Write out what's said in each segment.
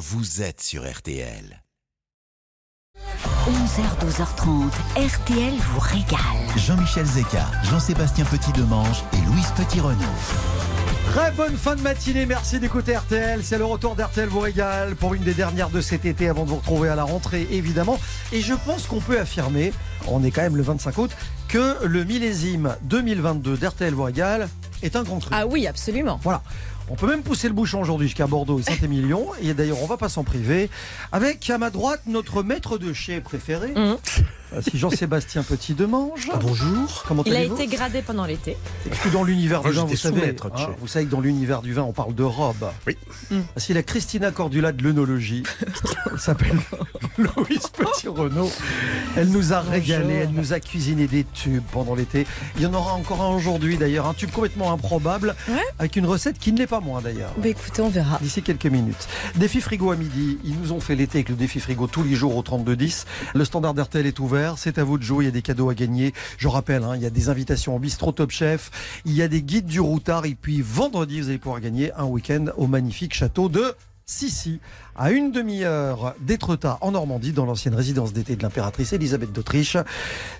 vous êtes sur RTL. 11h, 12h30, RTL vous régale. Jean-Michel Zeka, Jean-Sébastien Petit-Demange et Louise Petit-Renaud. Très bonne fin de matinée, merci d'écouter RTL. C'est le retour d'RTL vous régale pour une des dernières de cet été avant de vous retrouver à la rentrée évidemment. Et je pense qu'on peut affirmer, on est quand même le 25 août, que le millésime 2022 d'RTL vous régale est un contre Ah oui, absolument. Voilà. On peut même pousser le bouchon aujourd'hui jusqu'à Bordeaux et Saint-Émilion. Et d'ailleurs, on va pas s'en priver. Avec à ma droite notre maître de chez préféré, Mhm. Euh, si Jean-Sébastien Petit Demange. Bonjour. Comment Il a été gradé pendant l'été. Parce que dans l'univers du vin, vous savez, hein, vous savez que dans l'univers du vin, on parle de robe. Oui. Si la Christina Cordula de l'œnologie, elle s'appelle Louise Petit-Renaud, elle nous a régalé, elle nous a cuisiné des tubes pendant l'été. Il y en aura encore un aujourd'hui d'ailleurs, un tube complètement improbable, Ouais. avec une recette qui ne l'est pas moins d'ailleurs. Bah écoutez, on verra. D'ici quelques minutes. Défi frigo à midi. Ils nous ont fait l'été avec le défi frigo tous les jours au 3210. Le standard d'RTL est ouvert. C'est à vous de jouer. Il y a des cadeaux à gagner. Je rappelle, hein, il y a des invitations au bistrot Top Chef. Il y a des guides du routard. Et puis vendredi, vous allez pouvoir gagner un week-end au magnifique château de Sissi, à une demi-heure d'Étretat en Normandie, dans l'ancienne résidence d'été de l'impératrice Elisabeth d'Autriche.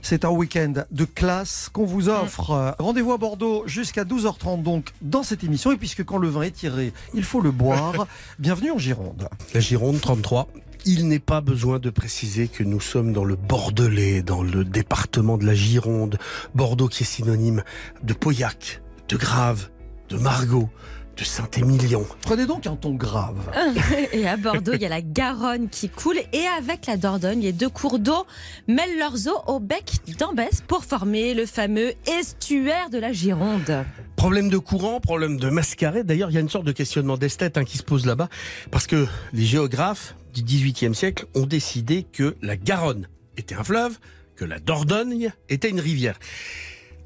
C'est un week-end de classe qu'on vous offre. Rendez-vous à Bordeaux jusqu'à 12h30 donc dans cette émission. Et puisque quand le vin est tiré, il faut le boire. Bienvenue en Gironde. La Gironde 33. Il n'est pas besoin de préciser que nous sommes dans le Bordelais, dans le département de la Gironde. Bordeaux qui est synonyme de Pauillac, de Grave, de Margot, de Saint-Émilion. Prenez donc un ton grave. Et à Bordeaux, il y a la Garonne qui coule. Et avec la Dordogne, les deux cours d'eau mêlent leurs eaux au bec d'Ambès pour former le fameux estuaire de la Gironde. Problème de courant, problème de mascarade. D'ailleurs, il y a une sorte de questionnement d'esthète hein, qui se pose là-bas. Parce que les géographes du XVIIIe siècle ont décidé que la Garonne était un fleuve, que la Dordogne était une rivière.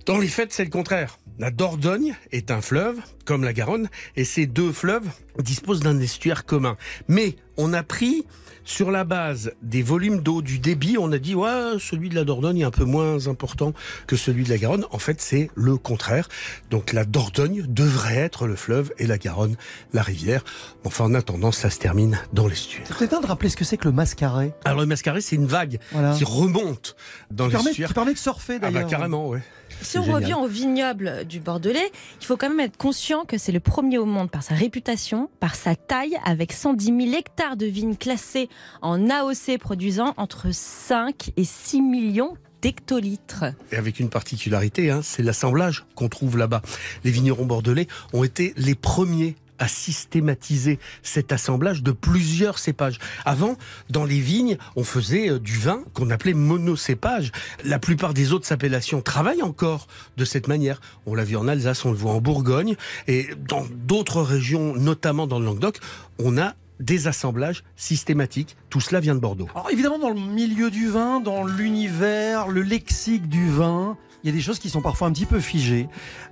Dans les faits, c'est le contraire. La Dordogne est un fleuve, comme la Garonne, et ces deux fleuves disposent d'un estuaire commun. Mais on a pris, sur la base des volumes d'eau, du débit, on a dit, ouais, celui de la Dordogne est un peu moins important que celui de la Garonne. En fait, c'est le contraire. Donc la Dordogne devrait être le fleuve et la Garonne la rivière. Enfin, en attendant, ça se termine dans l'estuaire. C'est peut-être de rappeler ce que c'est que le mascaret. Alors le mascaré, c'est une vague Voilà. qui remonte dans l'estuaire. qui permet de surfer Ah bah d'ailleurs. carrément, ouais. Si on génial. revient au vignoble du Bordelais, il faut quand même être conscient que c'est le premier au monde par sa réputation, par sa taille, avec 110 000 hectares de vignes classées en AOC produisant entre 5 et 6 millions d'hectolitres. Et avec une particularité, hein, c'est l'assemblage qu'on trouve là-bas. Les vignerons bordelais ont été les premiers à systématiser cet assemblage de plusieurs cépages. Avant, dans les vignes, on faisait euh, du vin qu'on appelait monocépage. La plupart des autres appellations travaillent encore de cette manière. On l'a vu en Alsace, on le voit en Bourgogne, et dans d'autres régions, notamment dans le Languedoc, on a des assemblages systématiques. Tout cela vient de Bordeaux. Alors évidemment, dans le milieu du vin, dans l'univers, le lexique du vin, il y a des choses qui sont parfois un petit peu figées.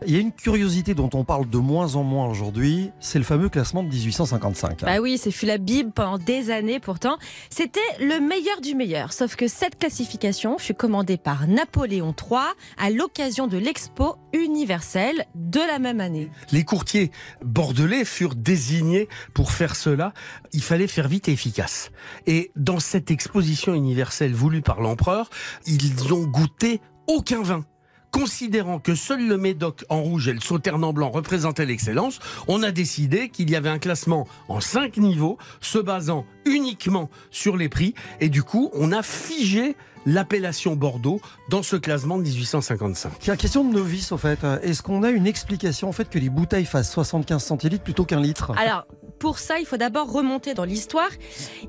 Il y a une curiosité dont on parle de moins en moins aujourd'hui, c'est le fameux classement de 1855. Bah oui, c'est fut la Bible pendant des années pourtant. C'était le meilleur du meilleur. Sauf que cette classification fut commandée par Napoléon III à l'occasion de l'expo universelle de la même année. Les courtiers bordelais furent désignés pour faire cela. Il fallait faire vite et efficace. Et dans cette exposition universelle voulue par l'empereur, ils ont goûté aucun vin. Considérant que seul le Médoc en rouge et le Sauterne en blanc représentaient l'excellence, on a décidé qu'il y avait un classement en cinq niveaux, se basant uniquement sur les prix, et du coup, on a figé l'appellation Bordeaux dans ce classement de 1855. Tiens, question de novice au fait. Est-ce qu'on a une explication au fait que les bouteilles fassent 75 centilitres plutôt qu'un litre? Alors, pour ça, il faut d'abord remonter dans l'histoire.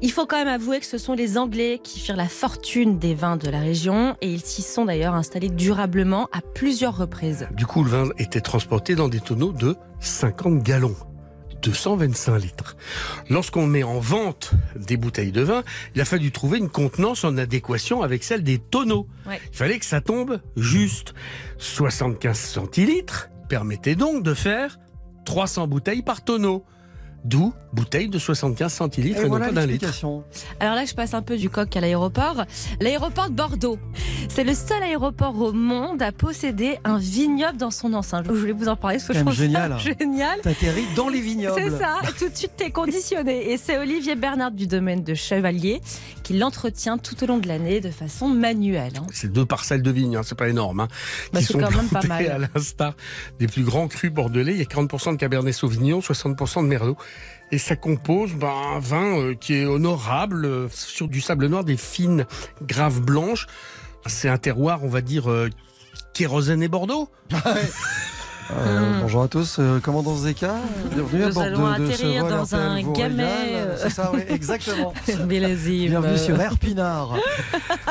Il faut quand même avouer que ce sont les Anglais qui firent la fortune des vins de la région et ils s'y sont d'ailleurs installés durablement à plusieurs reprises. Du coup, le vin était transporté dans des tonneaux de 50 gallons. 225 litres. Lorsqu'on met en vente des bouteilles de vin, il a fallu trouver une contenance en adéquation avec celle des tonneaux. Ouais. Il fallait que ça tombe juste. 75 centilitres permettait donc de faire 300 bouteilles par tonneau. D'où bouteille de 75 centilitres et, Et non voilà pas d'un litre. Alors là, je passe un peu du coq à l'aéroport. L'aéroport de Bordeaux. C'est le seul aéroport au monde à posséder un vignoble dans son enceinte. Je voulais vous en parler parce que C'est je trouve même ça génial. génial. T'atterris dans les vignobles. C'est ça, tout de suite t'es conditionné. Et c'est Olivier Bernard du domaine de Chevalier qui l'entretient tout au long de l'année de façon manuelle. hein. C'est deux parcelles de vignes, hein, c'est pas énorme. Hein, Bah, qui c'est sont quand même pas mal. à l'instar des plus grands crus bordelais. Il y a 40% de Cabernet Sauvignon, 60% de Merlot. Et ça compose ben, un vin euh, qui est honorable, euh, sur du sable noir, des fines graves blanches. C'est un terroir, on va dire, euh, kérosène et Bordeaux. Euh, Bonjour à tous, euh, commandant Zeka, bienvenue à. Nous bord allons de, de ce atterrir vol dans un gamet, euh. C'est ça, oui, exactement. Bienvenue sur Air Pinard.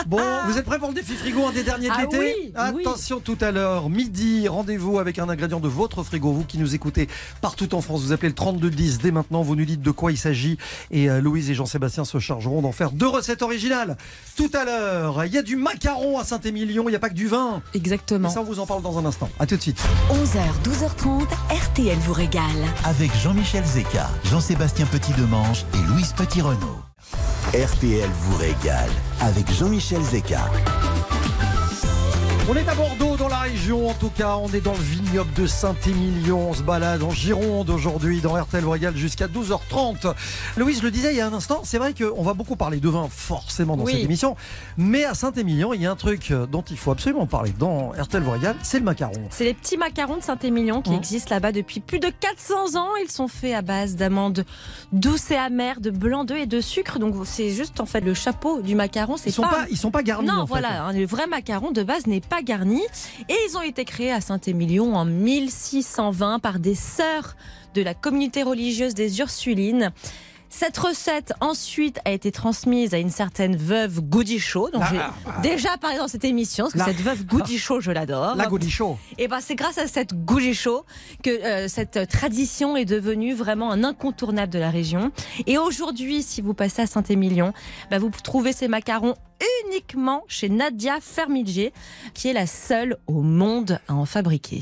Bon, vous êtes prêts pour le défi frigo, un des derniers de Ah l'été? oui, oui. Attention tout à l'heure, midi, rendez-vous avec un ingrédient de votre frigo. Vous qui nous écoutez partout en France, vous appelez le 3210 dès maintenant, vous nous dites de quoi il s'agit et euh, Louise et Jean-Sébastien se chargeront d'en faire deux recettes originales. Tout à l'heure, il y a du macaron à Saint-Émilion, il n'y a pas que du vin. Et Exactement. ça, on vous en parle dans un instant. À tout de suite. 11h, 12h30, RTL vous régale. Avec Jean-Michel Zeka, Jean-Sébastien Petit-Demange et Louise Petit-Renault. RTL vous régale avec Jean-Michel Zeka. On est à Bordeaux, dans la région en tout cas. On est dans le vignoble de Saint-Émilion. On se balade en Gironde aujourd'hui dans RTL Royal jusqu'à 12h30. Louise le disait il y a un instant, c'est vrai qu'on va beaucoup parler de vin forcément dans Oui. cette émission. Mais à Saint-Émilion, il y a un truc dont il faut absolument parler dans RTL Royal, c'est le macaron. C'est les petits macarons de Saint-Émilion qui Mmh. existent là-bas depuis plus de 400 ans. Ils sont faits à base d'amandes douces et amères, de blanc d'œuf et de sucre. Donc c'est juste en fait le chapeau du macaron. C'est Ils sont pas, ils sont pas garnis. Non, en fait. voilà, hein, le vrai macaron de base n'est pas garni. Et ils ont été créés à Saint-Émilion en 1620 par des sœurs de la communauté religieuse des Ursulines. Cette recette ensuite a été transmise à une certaine veuve Goudichaud. Donc j'ai déjà parlé dans cette émission parce que Ah, La- cette veuve Goudichaud, je l'adore. La Gaudichaud. Et ben c'est grâce à cette Goudichaud que euh, cette tradition est devenue vraiment un incontournable de la région. Et aujourd'hui, si vous passez à Saint-Émilion, bah, vous trouvez ces macarons uniquement chez Nadia Fermidjer, qui est la seule au monde à en fabriquer.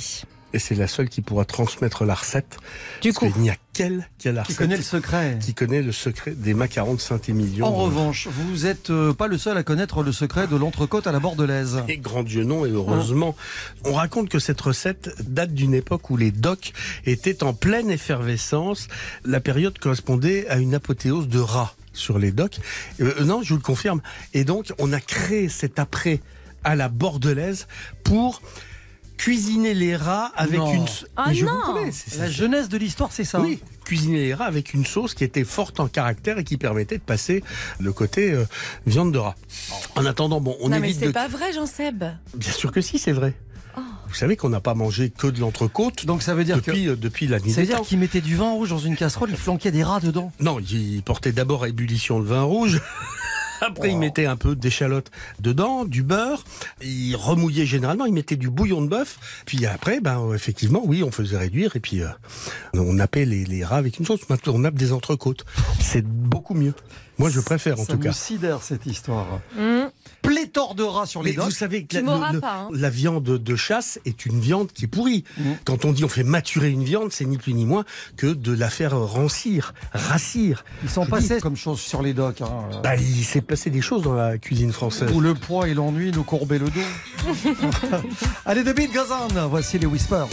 Et c'est la seule qui pourra transmettre la recette. Du coup, qu'il n'y a qu'elle qui a la Qui recette. connaît le secret. qui connaît le secret des macarons de Saint-Émilion. En revanche, vous n'êtes pas le seul à connaître le secret de l'entrecôte à la bordelaise. Et grand Dieu non, et heureusement. On raconte que cette recette date d'une époque où les docks étaient en pleine effervescence. La période correspondait à une apothéose de rats sur les docks. Euh, non, je vous le confirme. Et donc, on a créé cet après à la bordelaise pour cuisiner les rats avec Non. une... Ah Mais je non. vous promets, c'est- La c'est- jeunesse de l'histoire, c'est ça. oui, cuisiner les rats avec une sauce qui était forte en caractère et qui permettait de passer le côté euh, viande de rat. En attendant, bon, on non mais évite c'est de... pas vrai, Jean-Seb. Bien sûr que si, c'est vrai. Oh. Vous savez qu'on n'a pas mangé que de l'entrecôte Donc ça veut dire que depuis, euh, depuis la nuit Ça veut des dire temps. qu'il mettait du vin rouge dans une casserole, il flanquait des rats dedans. Non, il portait d'abord à ébullition le vin rouge. Après, il mettait un peu d'échalote dedans, du beurre. Il remouillait généralement, il mettait du bouillon de bœuf. Puis après, ben, euh, effectivement, oui, on faisait réduire. Et puis, euh, on nappait les, les rats avec une sauce. Maintenant, on nappe des entrecôtes. C'est beaucoup mieux. Moi, je préfère, en ça tout me cas. sidère cette histoire. Hum, Pléthore de rats sur les docks. vous savez que Tu la, m'auras le- le- pas, hein. la viande de chasse est une viande qui est pourrie. Mhm. Quand on dit on fait maturer une viande, c'est ni plus ni moins que de la faire rancir, rassir. Ils s'en Je passaient comme chose sur les docks. Hein. Bah, il s'est passé des choses dans la cuisine française. Où le poids et l'ennui nous courbaient le dos. Allez, de Bill Gazan, voici les Whispers.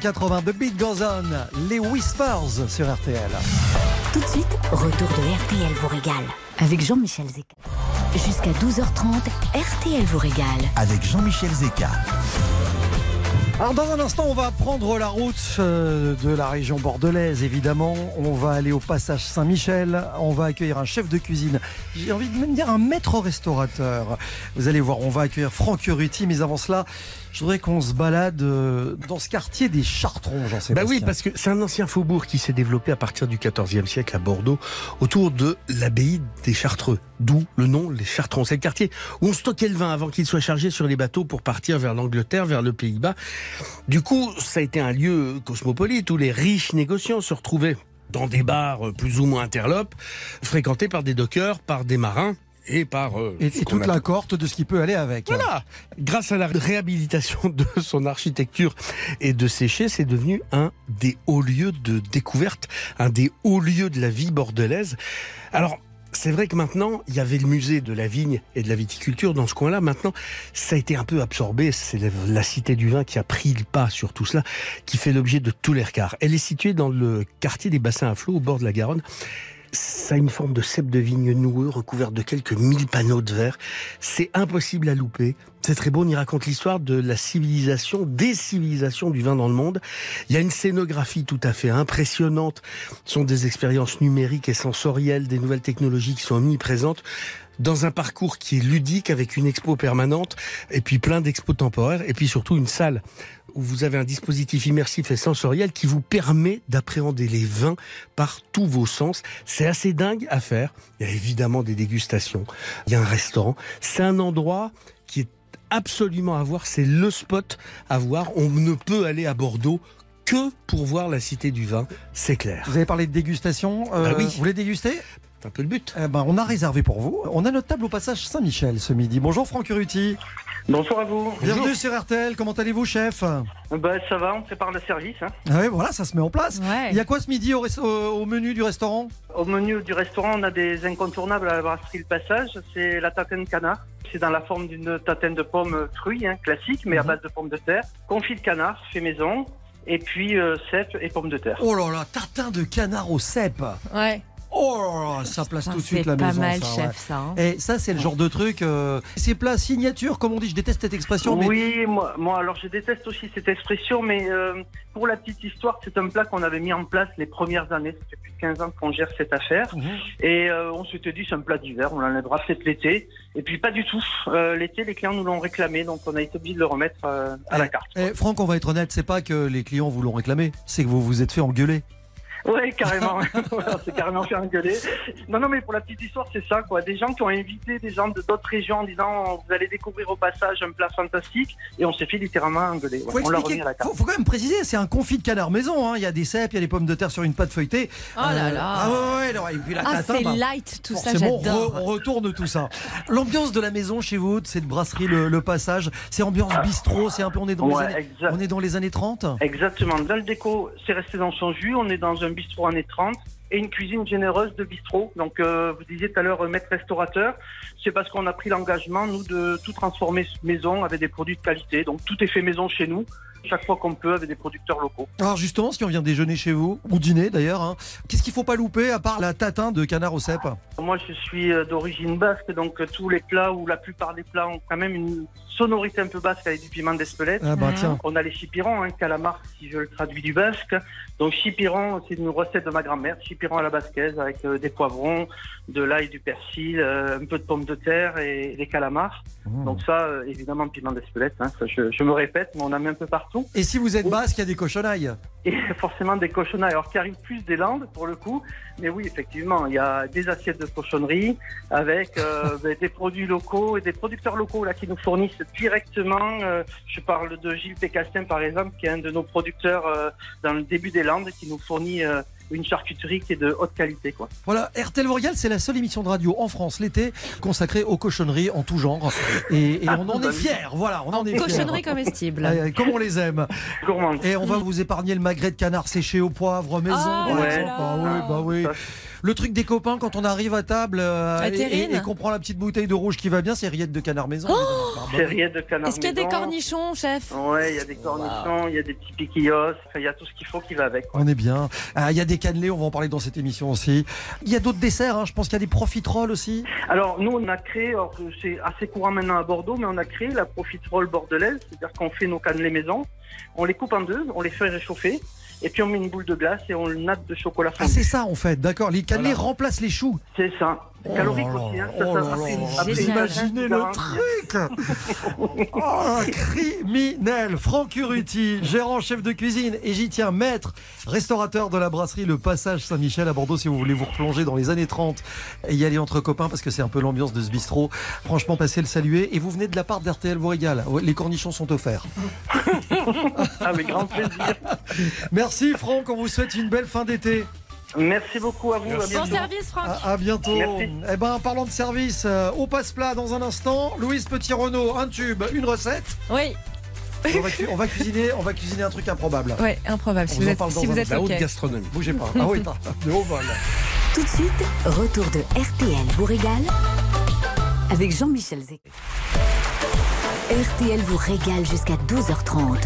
1980, The Beat Goes On, les Whispers sur RTL. Tout de suite, retour de RTL vous régale avec Jean-Michel Zeka. Jusqu'à 12h30, RTL vous régale. Avec Jean-Michel Zeka. Alors dans un instant, on va prendre la route euh, de la région bordelaise, évidemment. On va aller au passage Saint-Michel. On va accueillir un chef de cuisine. J'ai envie de même dire un maître restaurateur. Vous allez voir, on va accueillir Franck Ruti. Mais avant cela, je voudrais qu'on se balade euh, dans ce quartier des Chartrons, j'en sais Bah oui, parce que c'est un ancien faubourg qui s'est développé à partir du XIVe siècle à Bordeaux, autour de l'abbaye des Chartreux, d'où le nom les Chartrons. C'est le quartier où on stockait le vin avant qu'il soit chargé sur les bateaux pour partir vers l'Angleterre, vers le Pays-Bas. Du coup, ça a été un lieu cosmopolite où les riches négociants se retrouvaient dans des bars euh, plus ou moins interlopes, fréquentés par des dockers, par des marins et par euh, Et, toute la cohorte de ce qui peut aller avec. voilà. Grâce à la réhabilitation de son architecture et de ses chais, c'est devenu un des hauts lieux de découverte, un des hauts lieux de la vie bordelaise. Alors, c'est vrai que maintenant, il y avait le musée de la vigne et de la viticulture dans ce coin-là. Maintenant, ça a été un peu absorbé. C'est la, cité du vin qui a pris le pas sur tout cela, qui fait l'objet de tous les regards. Elle est située dans le quartier des bassins à flot, au bord de la Garonne. Ça a une forme de cèpe de vigne noueux recouvert de quelques mille panneaux de verre. C'est impossible à louper. C'est très beau, on y raconte l'histoire de la civilisation, des civilisations du vin dans le monde. Il y a une scénographie tout à fait impressionnante. Ce sont des expériences numériques et sensorielles, des nouvelles technologies qui sont omniprésentes dans un parcours qui est ludique avec une expo permanente et puis plein d'expos temporaires et puis surtout une salle où vous avez un dispositif immersif et sensoriel qui vous permet d'appréhender les vins par tous vos sens. C'est assez dingue à faire. Il y a évidemment des dégustations. Il y a un restaurant. C'est un endroit qui est absolument à voir. C'est le spot à voir. On ne peut aller à Bordeaux que pour voir la cité du vin. C'est clair. Vous avez parlé de dégustation. euh, Bah oui. Vous voulez déguster? C'est un peu le but. Eh ben, On a réservé pour vous. On a notre table au passage Saint-Michel ce midi. Bonjour Franck Ruti. Bonjour à vous. Bienvenue sur RTL. Comment allez-vous, chef? Bah, ça va, on prépare le service. hein. Ah ouais, voilà, ça se met en place. Ouais. Il y a quoi ce midi au, menu du restaurant? Au menu du restaurant, on a des incontournables à la brasserie Le Passage. C'est la tatane canard. C'est dans la forme d'une tatane de pommes fruits, hein, classique, mais à Mhm. base de pommes de terre. Confit de canard, fait maison. Et puis euh, cèpe et pommes de terre. Oh là là, tartin de canard au cèpe. Ouais. Oh ça place Putain, tout de suite c'est la pas maison. mal, ça, chef, ça. hein. Et ça, c'est le genre de truc. euh, ces plats signature, comme on dit, je déteste cette expression, mais Oui, moi, moi, alors je déteste aussi cette expression, mais euh, pour la petite histoire, c'est un plat qu'on avait mis en place les premières années. Ça fait plus de 15 ans qu'on gère cette affaire. Mhm. Et euh, on s'était dit, c'est un plat d'hiver, on l'enlèvera peut-être l'été. Et puis pas du tout. Euh, l'été, les clients nous l'ont réclamé, donc on a été obligé de le remettre euh, à la carte. Eh, Franck, on va être honnête, c'est pas que les clients vous l'ont réclamé, c'est que vous vous êtes fait engueuler. Ouais, carrément. C'est carrément fait engueuler. Non, non, mais pour la petite histoire, c'est ça, quoi. Des gens qui ont invité des gens de d'autres régions en disant, vous allez découvrir au passage un plat fantastique, et on s'est fait littéralement engueuler. Ouais, Faut on l'a expliquer, remis à la carte. faut, faut quand même préciser, c'est un confit de canard maison. hein. Il y a des cèpes, il y a des pommes de terre sur une pâte feuilletée. Oh là Euh, là. Ah ouais, ouais, non, et puis la Ah, c'est bah, light, tout ça, j'adore. re- on retourne tout ça. L'ambiance de la maison chez vous, de cette brasserie Le, Le Passage, c'est ambiance bistrot, c'est un peu, on est dans, les années, exact. on est dans les années 30 Exactement. Dans le déco, c'est resté dans son jus. On est dans un bistrot années 30 et une cuisine généreuse de bistrot. Donc, euh, vous disiez tout à l'heure, euh, maître restaurateur. C'est parce qu'on a pris l'engagement, nous, de tout transformer maison avec des produits de qualité. Donc, tout est fait maison chez nous, chaque fois qu'on peut, avec des producteurs locaux. Alors justement, si on vient déjeuner chez vous, ou dîner d'ailleurs, hein, qu'est-ce qu'il faut pas louper à part la tatin de canard au cèpe Moi, je suis euh, d'origine basque, donc euh, tous les plats ou la plupart des plats ont quand même une sonorité un peu basque avec du piment d'Espelette. Ah bah tiens. On a les chipirons, hein, calamar, si je le traduis du basque. Donc chipiron, c'est une recette de ma grand-mère, chipiron à la basquaise avec euh, des poivrons, de l'ail, du persil, euh, un peu de pommes de terre et des calamars. Mmh. Donc ça, euh, évidemment, piment d'Espelette, hein, je, je me répète, mais on en met un peu partout. Et si vous êtes basque, il y a des cochonailles. Et forcément des cochonnailles, alors qui arrivent plus des Landes pour le coup. Mais oui, effectivement, il y a des assiettes de cochonnerie avec euh, des produits locaux et des producteurs locaux là qui nous fournissent directement. euh, je parle de Gilles Pécastin par exemple, qui est un de nos producteurs euh, dans le début des Landes, qui nous fournit euh, une charcuterie qui est de haute qualité. Quoi. Voilà, RTL Royal, c'est la seule émission de radio en France l'été consacrée aux cochonneries en tout genre. Et, et on en est fiers, voilà, on en, est fiers. Cochonnerie comestible. Euh, Comme on les aime. Gourmande. Et on va vous épargner le magret de canard séché au poivre maison, Ah, par ouais. exemple. Ah oui, bah oui. Le truc des copains quand on arrive à table euh, À et, Terrine. et- et qu'on prend la petite bouteille de rouge qui va bien, c'est rillettes de canard maison. Bah, C'est rien de canard Est-ce qu'il y a des cornichons, chef Ouais, il y a des cornichons, il y a des petits piquillos, il y a tout ce qu'il faut qui va avec. On est bien. Ah, Il y a des cannelés, on va en parler dans cette émission aussi. Il y a d'autres desserts, hein, je pense qu'il y a des profiteroles aussi. Alors nous on a créé, c'est assez courant maintenant à Bordeaux, mais on a créé la profiterole bordelaise, c'est-à-dire qu'on fait nos cannelés maison, on les coupe en deux, on les fait réchauffer, et puis on met une boule de glace et on le natte de chocolat Ah, fondu. c'est ça en fait, d'accord. Les cannelés remplacent les choux. c'est ça. Oh Calorique aussi. Hein. oh là là, imaginez le truc Oh, criminel Franck Uruti, gérant chef de cuisine, et j'y tiens, maître, restaurateur de la brasserie Le Passage Saint-Michel à Bordeaux, si vous voulez vous replonger dans les années 30 et y aller entre copains, parce que c'est un peu l'ambiance de ce bistrot. Franchement, passez le saluer. Et vous venez de la part d'RTL vous régale. Les cornichons sont offerts. Avec grand plaisir. Merci Franck, on vous souhaite une belle fin d'été. Merci beaucoup à vous. à Bon bientôt. service, Franck. À, à bientôt. Merci. Eh ben, en parlant de service, euh, au passe-plat dans un instant. Louise Petit-Renault, un tube, une recette. Oui, On va, cu- on va cuisiner, on va cuisiner un truc improbable. ouais, improbable. On Si vous vous en êtes, parle si dans vous un êtes La haute gastronomie. Bougez pas. Ah oui, de haut vol. Tout de suite, retour de RTL vous régale avec Jean-Michel Zeka. RTL vous régale jusqu'à 12h30.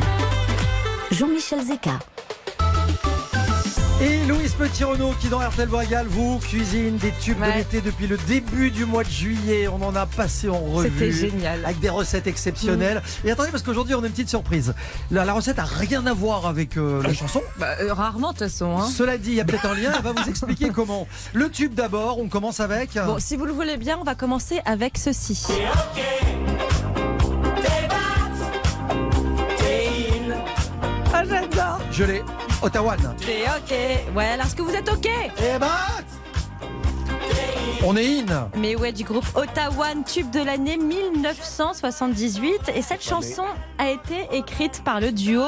Jean-Michel Zeka. Et Louise Petit-Renault qui dans RTL vous régale, vous cuisine des tubes de Ouais. l'été depuis le début du mois de juillet. On en a passé en revue. C'était génial. Avec des recettes exceptionnelles. Et attendez, parce qu'aujourd'hui on a une petite surprise. La, la recette a rien à voir avec euh, la chanson. Bah, euh, rarement, de toute façon. hein. Cela dit, il y a peut-être un lien. Elle va vous expliquer comment. Le tube d'abord, on commence avec. Bon, si vous le voulez bien, on va commencer avec ceci. Je l'ai. Ottawa. C'est OK. Ouais, alors est-ce que vous êtes OK? Et bah On est in Mais ouais, du groupe Ottawa, tube de l'année 1978. Et cette chanson a été écrite par le duo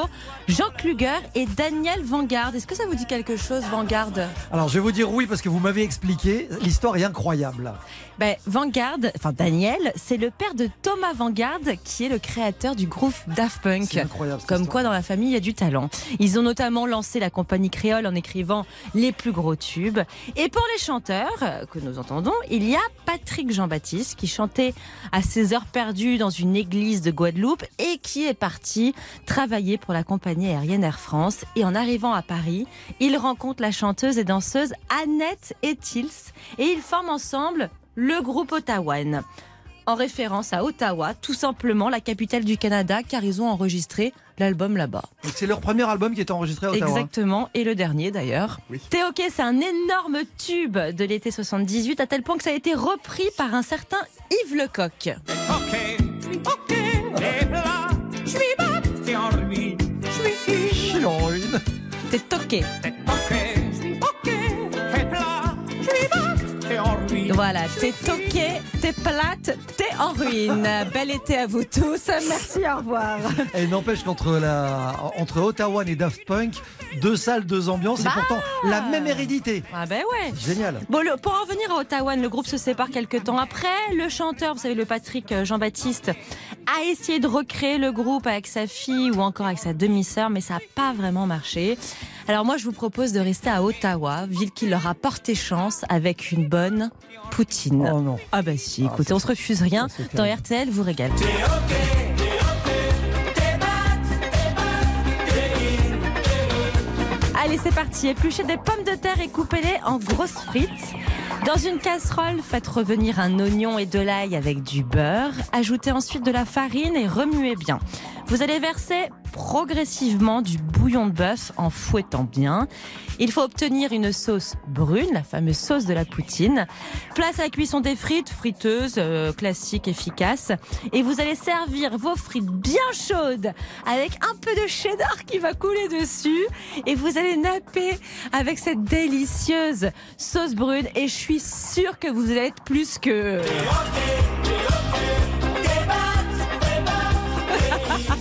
Jean Kluger et Daniel Vanguard. Est-ce que ça vous dit quelque chose, Vanguard? Alors je vais vous dire oui parce que vous m'avez expliqué. L'histoire est incroyable. ben, Vanguard, enfin Daniel, c'est le père de Thomas Vanguard, qui est le créateur du groupe Daft Punk. Incroyable. Comme histoire. quoi, dans la famille, il y a du talent. Ils ont notamment lancé la compagnie créole en écrivant les plus gros tubes. Et pour les chanteurs euh, que nous entendons, il y a Patrick Jean-Baptiste qui chantait à ses heures perdues dans une église de Guadeloupe et qui est parti travailler pour la compagnie aérienne Air France. Et en arrivant à Paris, il rencontre la chanteuse et danseuse Annette Etils et ils forment ensemble le groupe Ottawan en référence à Ottawa, tout simplement la capitale du Canada, car ils ont enregistré l'album là-bas. Donc, C'est leur premier album qui est enregistré à Ottawa. Exactement, et le dernier d'ailleurs. Oui. T'es ok, c'est un énorme tube de l'été 78, à tel point que ça a été repris par un certain Yves Lecoq. Chill en ruine. T'es toqué. Voilà, t'es toqué, t'es plate, t'es en ruine. Bel été à vous tous. Merci, au revoir. Et n'empêche qu'entre la, entre Ottawa et Daft Punk, deux salles, deux ambiances, Bah. et pourtant la même hérédité. Ah ben ouais. Génial. Bon, le- pour en revenir à Ottawa, le groupe se sépare quelques temps après. Le chanteur, vous savez, le Patrick euh, Jean-Baptiste, a essayé de recréer le groupe avec sa fille ou encore avec sa demi-sœur, mais ça n'a pas vraiment marché. Alors moi, je vous propose de rester à Ottawa, ville qui leur a porté chance avec une bonne poutine. Oh non. Ah bah si, Ah, écoutez, on se refuse rien. Dans. RTL, vous régale. Allez, c'est parti. Épluchez des pommes de terre et coupez-les en grosses frites. Dans une casserole, faites revenir un oignon et de l'ail avec du beurre. Ajoutez ensuite de la farine et remuez bien. Vous allez verser progressivement du bouillon de bœuf en fouettant bien. Il faut obtenir une sauce brune, la fameuse sauce de la poutine. Place à la cuisson des frites, friteuse, euh, classique, efficace. Et vous allez servir vos frites bien chaudes avec un peu de cheddar qui va couler dessus. Et vous allez napper avec cette délicieuse sauce brune. Et je suis sûre que vous allez être plus que...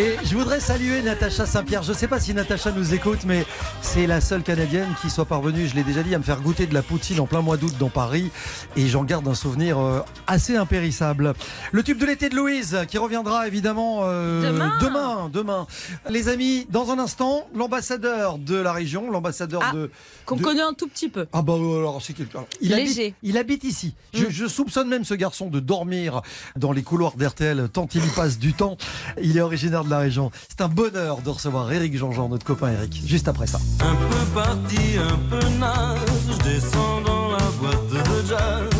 Et je voudrais saluer Natacha Saint-Pierre. Je ne sais pas si Natacha nous écoute, mais c'est la seule Canadienne qui soit parvenue, je l'ai déjà dit, à me faire goûter de la poutine en plein mois d'août dans Paris. Et j'en garde un souvenir euh, assez impérissable. Le tube de l'été de Louise, qui reviendra évidemment euh, Demain. demain. demain. Les amis, dans un instant, l'ambassadeur de la région, l'ambassadeur Ah, de... Qu'on de- connaît un tout petit peu. Ah bah euh, alors c'est quelqu'un. Il Léger. habite, il habite ici. Je, Mm. je soupçonne même ce garçon de dormir dans les couloirs d'RTL tant il y passe du temps. Il est originaire de la région. C'est un bonheur de recevoir Eric Jean-Jean, notre copain Eric, juste après ça. Un peu parti, un peu naze, je descends dans la boîte de jazz,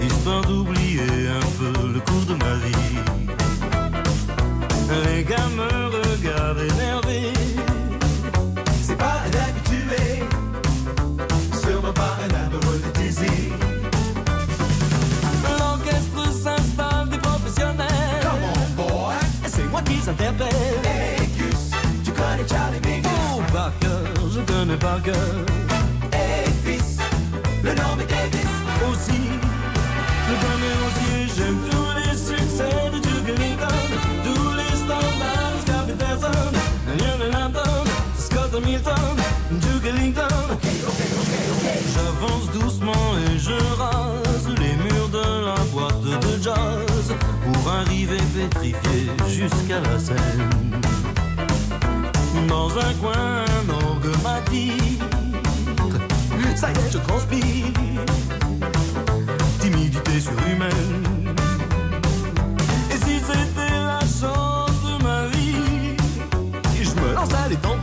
histoire d'oublier un peu le cours de ma vie. Les gars S'interpelle. Hey Gus, tu connais Charlie Mingus? Oh, par cœur, je connais par cœur. Hey fils, le nom est Davis. Aussi, je connais aussi j'aime tous les succès de Duke Ellington. Tous les standards, Scott Peterson, Lionel Hampton, Scott Hamilton, Duke Ellington. Ok, ok, ok, ok. J'avance doucement et je rase les murs de la boîte de jazz arriver pétrifié jusqu'à la scène. Dans un coin, un orgue m'attire. Ça y est, je transpire. Timidité surhumaine. Et si c'était la chance de ma vie, je me lance, allez, tant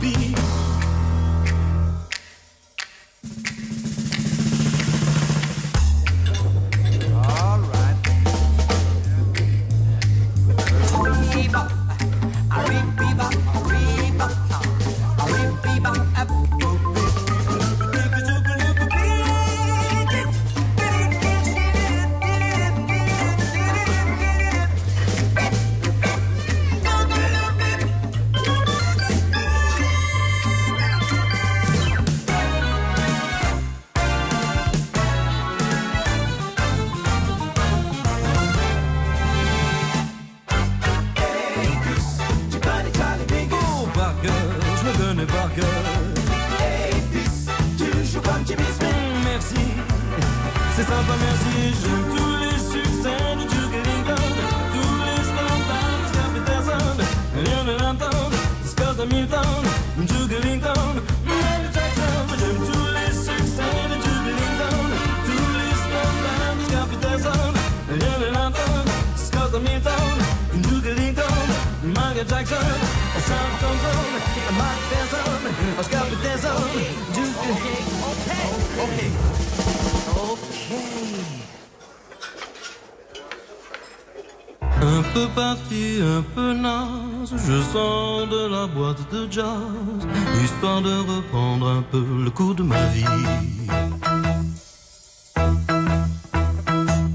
peu parti, un peu naze, je sors de la boîte de jazz, histoire de reprendre un peu le cours de ma vie.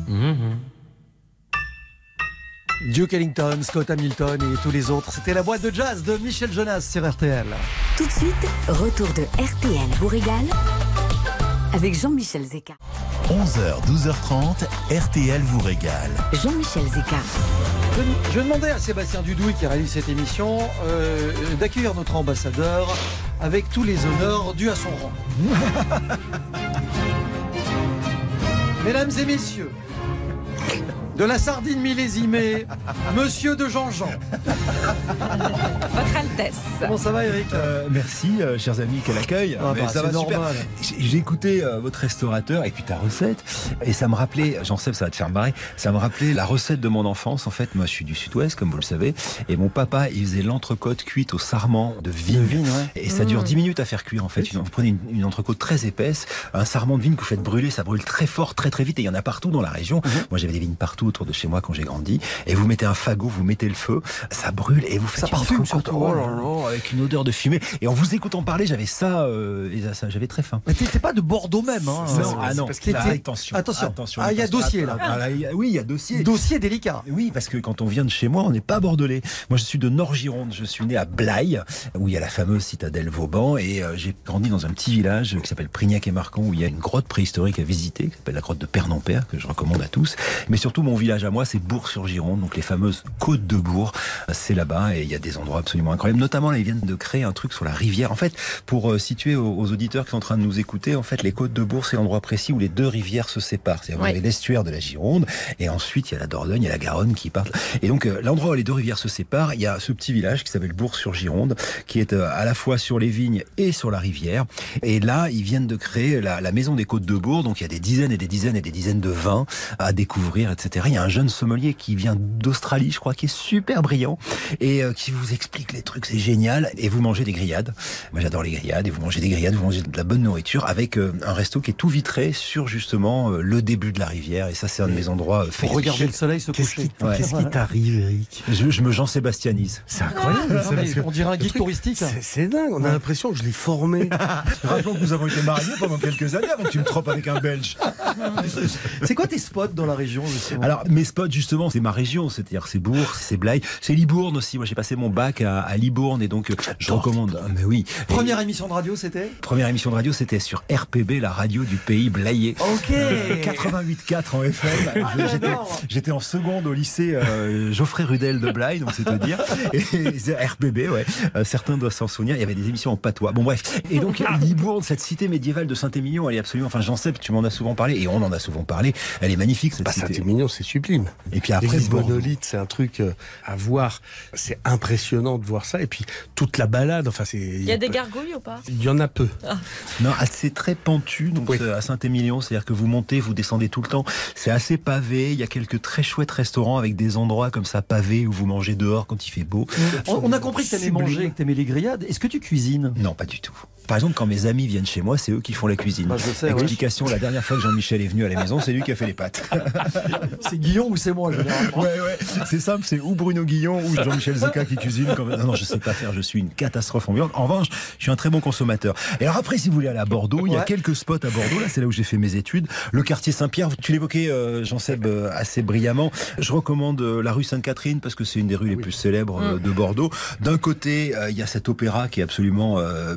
Mhm. Duke Ellington, Scott Hamilton et tous les autres. C'était la boîte de jazz de Michel Jonas sur RTL. Tout de suite, retour de RTL vous régale avec Jean-Michel Zeka. 11h, 12h30, RTL vous régale. Jean-Michel Zeka. Je, demander à Sébastien Dudouis qui réalise cette émission euh, d'accueillir notre ambassadeur avec tous les honneurs dus à son rang. Mesdames et messieurs, de la sardine millésimée, Monsieur de Jean-Jean. Votre Altesse. Comment ça va Eric? Euh, merci, euh, chers amis, quel accueil. Ah bah, ça va super. normal. J'ai j'ai écouté euh, votre restaurateur et puis ta recette. Et ça me rappelait, j'en sais, ça va te faire marrer, ça me rappelait la recette de mon enfance. En fait, moi, je suis du sud-ouest, comme vous le savez. Et mon papa, il faisait l'entrecôte cuite au sarment de vigne. De vigne, ouais. Et ça dure Mmh. 10 minutes à faire cuire, en fait. Vous prenez une, une entrecôte très épaisse, un sarment de vigne que vous faites brûler, ça brûle très fort, très très vite. Et il y en a partout dans la région. Mmh. Moi, j'avais des vignes partout autour de chez moi quand j'ai grandi. Et vous mettez un fagot, vous mettez le feu, ça brûle et vous faites Ça parfume surtout, Oh ouais. là, avec une odeur de fumée. Et en vous écoutant parler, j'avais ça, euh, et ça, j'avais très faim. Mais t'étais pas de Bordeaux même. Hein. Non, ah non, parce qu'il Là, était- attention, Attention. Ah, il y a dossier, là. Ah, là, il y a- oui, il y a dossier. Dossier délicat. Oui, parce que quand on vient de chez moi, on n'est pas bordelais. Moi, je suis de Nord-Gironde. Je suis né à Blaye, où il y a la fameuse citadelle Vauban, et euh, j'ai grandi dans un petit village qui s'appelle Prignac et Marcon, où il y a une grotte préhistorique à visiter, qui s'appelle la grotte de Père-Père, que je recommande à tous. Mais surtout, mon village à moi, c'est Bourg-sur-Gironde, donc les fameuses côtes de Bourg. C'est là-bas, et il y a des endroits absolument incroyables. Notamment, là, ils viennent de créer un truc sur la rivière. En fait, pour euh, situer aux, auditeurs qui sont en train de nous écouter, en fait, les côtes de Bourg, c'est l'endroit précis où les deux rivières se séparent. C'est-à-dire, Ouais. l'estuaire de la Gironde, et ensuite, il y a la Dordogne, il y a la Garonne qui partent. Et donc, euh, l'endroit où les deux rivières se séparent, il y a ce petit village qui s'appelle Bourg-sur-Gironde, qui est euh, à la fois sur les vignes et sur la rivière. Et là, ils viennent de créer la, la maison des côtes de Bourg, donc il y a des dizaines et des dizaines et des dizaines de vins à découvrir, etc. Il y a un jeune sommelier qui vient d'Australie, je crois, qui est super brillant et euh, qui vous explique les trucs, c'est génial. Et vous mangez des grillades. Moi, j'adore les grillades. Et vous mangez des grillades, vous mangez de la bonne nourriture avec euh, un resto qui est tout vitré sur justement euh, le début de la rivière. Et ça, c'est un de mes endroits euh, Pour fétiches. regarder le soleil se Qu'est-ce coucher. qu'est-ce qui t'arrive, Eric? Je, je me Jean-Sébastianise. C'est incroyable. Non, ça, on dirait un guide truc, touristique. C'est c'est dingue. On a l'impression que je l'ai formé. Rappelons que nous avons été mariés pendant quelques années avant que tu me trompes avec un Belge. C'est quoi tes spots dans la région justement? Alors, mes spots, justement, c'est ma région, c'est-à-dire c'est Bourg, c'est Blaye, c'est Libourne aussi. Moi, j'ai passé mon bac à, à Libourne et donc, euh, je recommande. Ah, mais oui. Et Première émission de radio, c'était? Première émission de radio, c'était sur RPB, la radio du pays Blayais. Ok 88.4 en FM. Je- J'étais, en seconde au lycée euh, Geoffrey Rudel de Blaye, donc c'est te dire. Et RPB, ouais. Euh, certains doivent s'en souvenir. Il y avait des émissions en patois. Bon, bref. Et donc, Libourne, cette cité médiévale de Saint-Émilion, elle est absolument. Enfin, j'en sais, tu m'en as souvent parlé, et on en a souvent parlé. Elle est magnifique, cette Bah, cité. Saint-Émilion, c'est sublime. Et puis après, Bordeaux. monolithe, c'est un truc euh, à voir. C'est impressionnant de voir ça. Et puis toute la balade, enfin c'est. Il y a des gargouilles ou pas? Il y en a peu. Non, ah, c'est très pentu, donc Oui. c'est à Saint-Émilion, c'est-à-dire que vous montez, vous descendez tout le temps. C'est assez pavé. Il y a quelques très chouettes restaurants avec des endroits comme ça pavés où vous mangez dehors quand il fait beau. on, on a compris que t'aimais Sublime. manger, que t'aimais les grillades. Est-ce que tu cuisines? Non, pas du tout. Par exemple, quand mes amis viennent chez moi, c'est eux qui font la cuisine. Bah, je sais, oui. Explication, la dernière fois que Jean-Michel est venu à la maison, c'est lui qui a fait les pâtes. C'est Guillaume ou c'est moi généralement Ouais, ouais, c'est simple, c'est ou Bruno Guillon ou Jean-Michel Zeka qui cuisine. Quand. Non, non, je sais pas faire, je suis une catastrophe ambiante. En revanche, je suis un très bon consommateur. Et alors après, si vous voulez aller à Bordeaux, il y a quelques spots à Bordeaux, là c'est là où j'ai fait mes études. Le quartier Saint-Pierre, tu l'évoquais euh, Jean-Seb euh, assez brillamment. Je recommande euh, la rue Sainte-Catherine parce que c'est une des rues les plus célèbres euh, de Bordeaux. D'un côté, il y a cet opéra qui est absolument euh,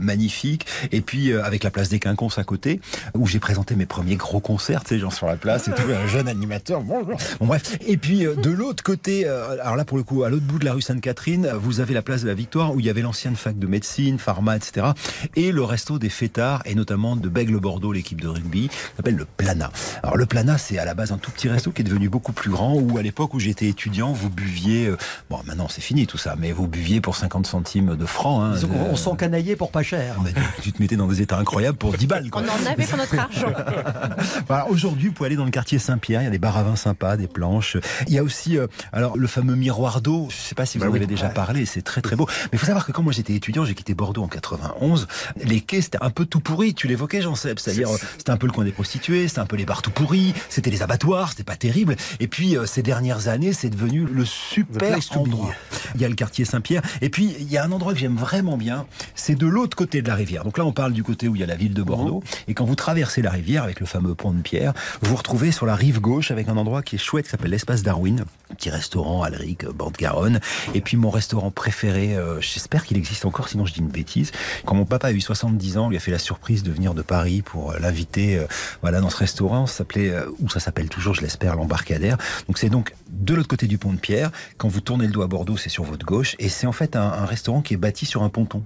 Et puis euh, avec la place des Quinconces à côté, où j'ai présenté mes premiers gros concerts, tu sais, genre sur la place et tout, un jeune animateur. Bonjour. Bon bref. Et puis euh, de l'autre côté, euh, alors là pour le coup, à l'autre bout de la rue Sainte-Catherine, vous avez la place de la Victoire où il y avait l'ancienne fac de médecine, pharma, etc. Et le resto des fêtards et notamment de Bègle Bordeaux, l'équipe de rugby, s'appelle le Plana. Alors le Plana, c'est à la base un tout petit resto qui est devenu beaucoup plus grand où à l'époque où j'étais étudiant, vous buviez, euh, bon maintenant c'est fini tout ça, mais vous buviez pour 50 centimes de francs. Hein, Euh, On s'encanaillait pour pas cher. tu te mettais dans des états incroyables pour 10 balles. On Quoi. en avait pour notre argent. Voilà, Aujourd'hui, vous pouvez aller dans le quartier Saint-Pierre, il y a des bars à vin sympas, des planches. Il y a aussi euh, alors le fameux miroir d'eau, je sais pas si vous Bah en oui. avez déjà parlé, c'est très très beau. Mais il faut savoir que quand moi j'étais étudiant, j'ai quitté Bordeaux en 91, les quais c'était un peu tout pourri, tu l'évoquais Jean-Seb, c'est-à-dire euh, c'était un peu le coin des prostituées, c'était un peu les bars tout pourris, c'était les abattoirs, c'était pas terrible. Et puis euh, ces dernières années, c'est devenu le super endroit. Il y a le quartier Saint-Pierre. Et puis, il y a un endroit que j'aime vraiment bien. C'est de l'autre côté de la rivière. Donc là, on parle du côté où il y a la ville de Bordeaux. Et quand vous traversez la rivière avec le fameux pont de pierre, vous vous retrouvez sur la rive gauche avec un endroit qui est chouette, qui s'appelle l'espace Darwin. Petit restaurant, Alric, euh, bord de Garonne. Et puis, mon restaurant préféré, euh, j'espère qu'il existe encore, sinon je dis une bêtise. Quand mon papa a eu 70 ans, on lui a fait la surprise de venir de Paris pour euh, l'inviter, euh, voilà, dans ce restaurant. Ça s'appelait, euh, ou ça s'appelle toujours, je l'espère, l'embarcadère. Donc c'est donc de l'autre côté du pont de Pierre. Quand vous tournez le dos à Bordeaux, c'est sur votre gauche. Et c'est en fait un, un restaurant qui est bâti sur un ponton.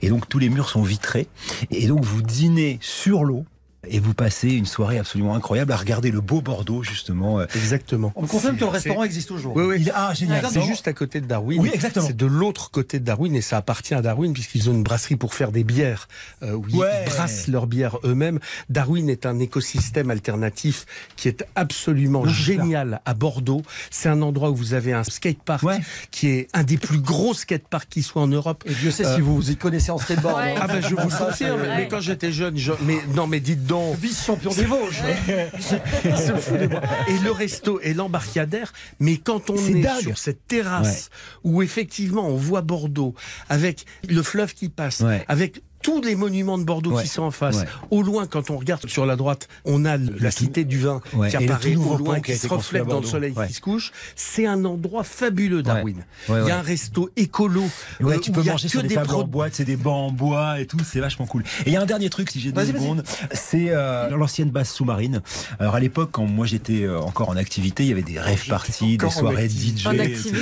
Et donc tous les murs sont vitrés. Et donc vous dînez sur l'eau. Et vous passez une soirée absolument incroyable à regarder le beau Bordeaux, justement. euh. Exactement. On me confirme que le restaurant existe toujours. Oui, oui. Il- Ah, génial. C'est juste à côté de Darwin. Oui, exactement. C'est de l'autre côté de Darwin et ça appartient à Darwin puisqu'ils ont une brasserie pour faire des bières euh, où Ouais. ils brassent leurs bières eux-mêmes. Darwin est un écosystème alternatif qui est absolument Non, génial à Bordeaux. C'est un endroit où vous avez un skatepark Ouais. qui est un des plus gros skateparks qui soit en Europe. Et Dieu sait Euh, si vous vous y connaissez en skateboard. Ouais. Ah ben je vous le confirme, mais quand j'étais jeune, je... mais non mais dites donc. Vice-champion des Vosges. Il se fout de moi. Et le resto et l'embarcadère, mais quand on est sur cette terrasse où effectivement on voit Bordeaux avec le fleuve qui passe, Ouais. avec tous les monuments de Bordeaux Ouais. qui sont en face. Ouais. Au loin, quand on regarde sur la droite, on a le- la cité du vin Ouais. qui Et le apparaît au loin, qui se reflète dans le soleil Ouais. qui se couche. C'est un endroit fabuleux, Darwin. Ouais, Il y a un resto écolo. Ouais, euh, tu peux manger que sur des, des tables en bois, c'est des bancs en bois et tout, c'est vachement cool. Et il y a un dernier truc, si j'ai deux secondes, c'est euh, l'ancienne base sous-marine. Alors à l'époque, quand moi j'étais euh, encore en activité, il y avait des rêve parties, des soirées activité. DJ, etc.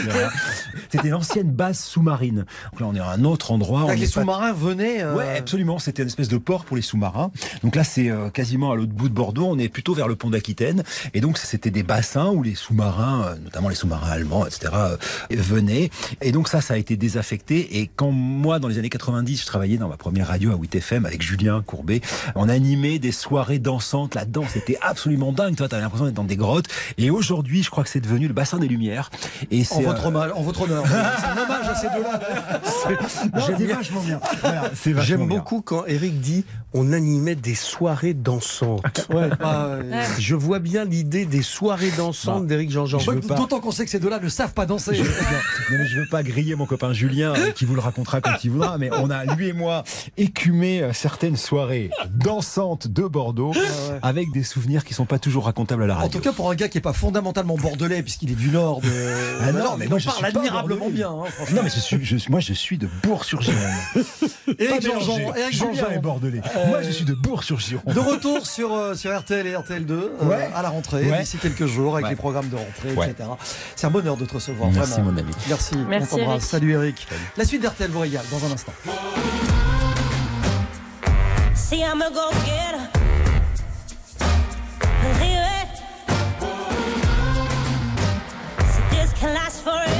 C'était l'ancienne base sous-marine. Donc là, on est à un autre endroit. les pas- sous-marins venaient. Ouais, absolument. C'était une espèce de port pour les sous-marins. Donc là, c'est euh, quasiment à l'autre bout de Bordeaux. On est plutôt vers le pont d'Aquitaine. Et donc, c'était des bassins où les sous-marins, euh, notamment les sous-marins allemands, etc., euh, venaient. Et donc ça, ça a été désaffecté. Et quand moi, dans les années 90, je travaillais dans ma première radio à 8FM avec Julien Courbet, on animait des soirées dansantes là-dedans. C'était absolument dingue. Toi, t'avais l'impression d'être dans des grottes. Et aujourd'hui, je crois que c'est devenu le bassin des Lumières. Et En c'est votre, euh, en votre honneur. C'est un hommage à ces deux-là. c'est vachement bien. Voilà, c'est vachement J'aime beaucoup quand Eric dit on animait des soirées dansantes. Ouais, bah, euh, Je vois bien l'idée des soirées dansantes Non. d'Éric Jean-Jean. Je veux pas. D'autant qu'on sait que ces deux-là ne savent pas danser. Je, non, mais je veux pas griller mon copain Julien, euh, qui vous le racontera quand il voudra, mais on a, lui et moi, écumé euh, certaines soirées dansantes de Bordeaux ouais. avec des souvenirs qui sont pas toujours racontables à la En radio. tout cas, pour un gars qui est pas fondamentalement bordelais, puisqu'il est du nord de. Ah non, mais moi, en je parle admirablement bien. hein, non, mais je suis, je- moi, je suis de Bourg-sur-Gironde. Éric Pas Jean-Jean, Jean-Jean est bordelais. Euh, Moi, je suis de Bourg-sur-Gironde. De retour sur, euh, sur RTL et RTL2 euh, Ouais. à la rentrée, Ouais. d'ici quelques jours, avec Ouais. les programmes de rentrée, Ouais. etc. C'est un bonheur de te recevoir, Merci, vraiment. mon ami. Merci, Merci, on t'embrasse. Eric. Salut Eric. La suite d'RTL vous régale dans un instant. See, I'm a go getter. Believe it. See, this can last forever.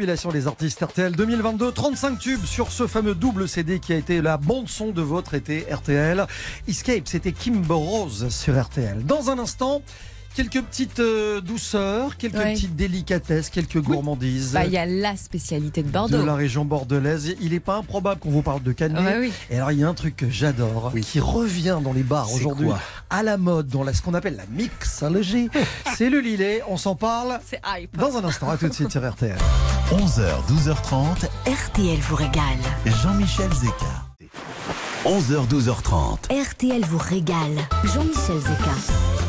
Compilation des artistes RTL 2022, 35 tubes sur ce fameux double CD qui a été la bande-son de votre été RTL. Escape, c'était Kimber Rose sur RTL. Dans un instant, quelques petites euh, douceurs, quelques Ouais. petites délicatesses, quelques gourmandises. Bah, il y a la spécialité de de Bordeaux. la région bordelaise. Il n'est pas improbable qu'on vous parle de cannelé. Oui. Et alors, il y a un truc que j'adore, qui revient dans les bars aujourd'hui, à la mode, dans la, ce qu'on appelle la mixologie. C'est le Lillet. On s'en parle C'est hype. dans un instant. À tout de suite sur RTL. 11h, 12h30, RTL vous régale. Jean-Michel Zeka. 11h, 12h30. RTL vous régale. Jean-Michel Zeka.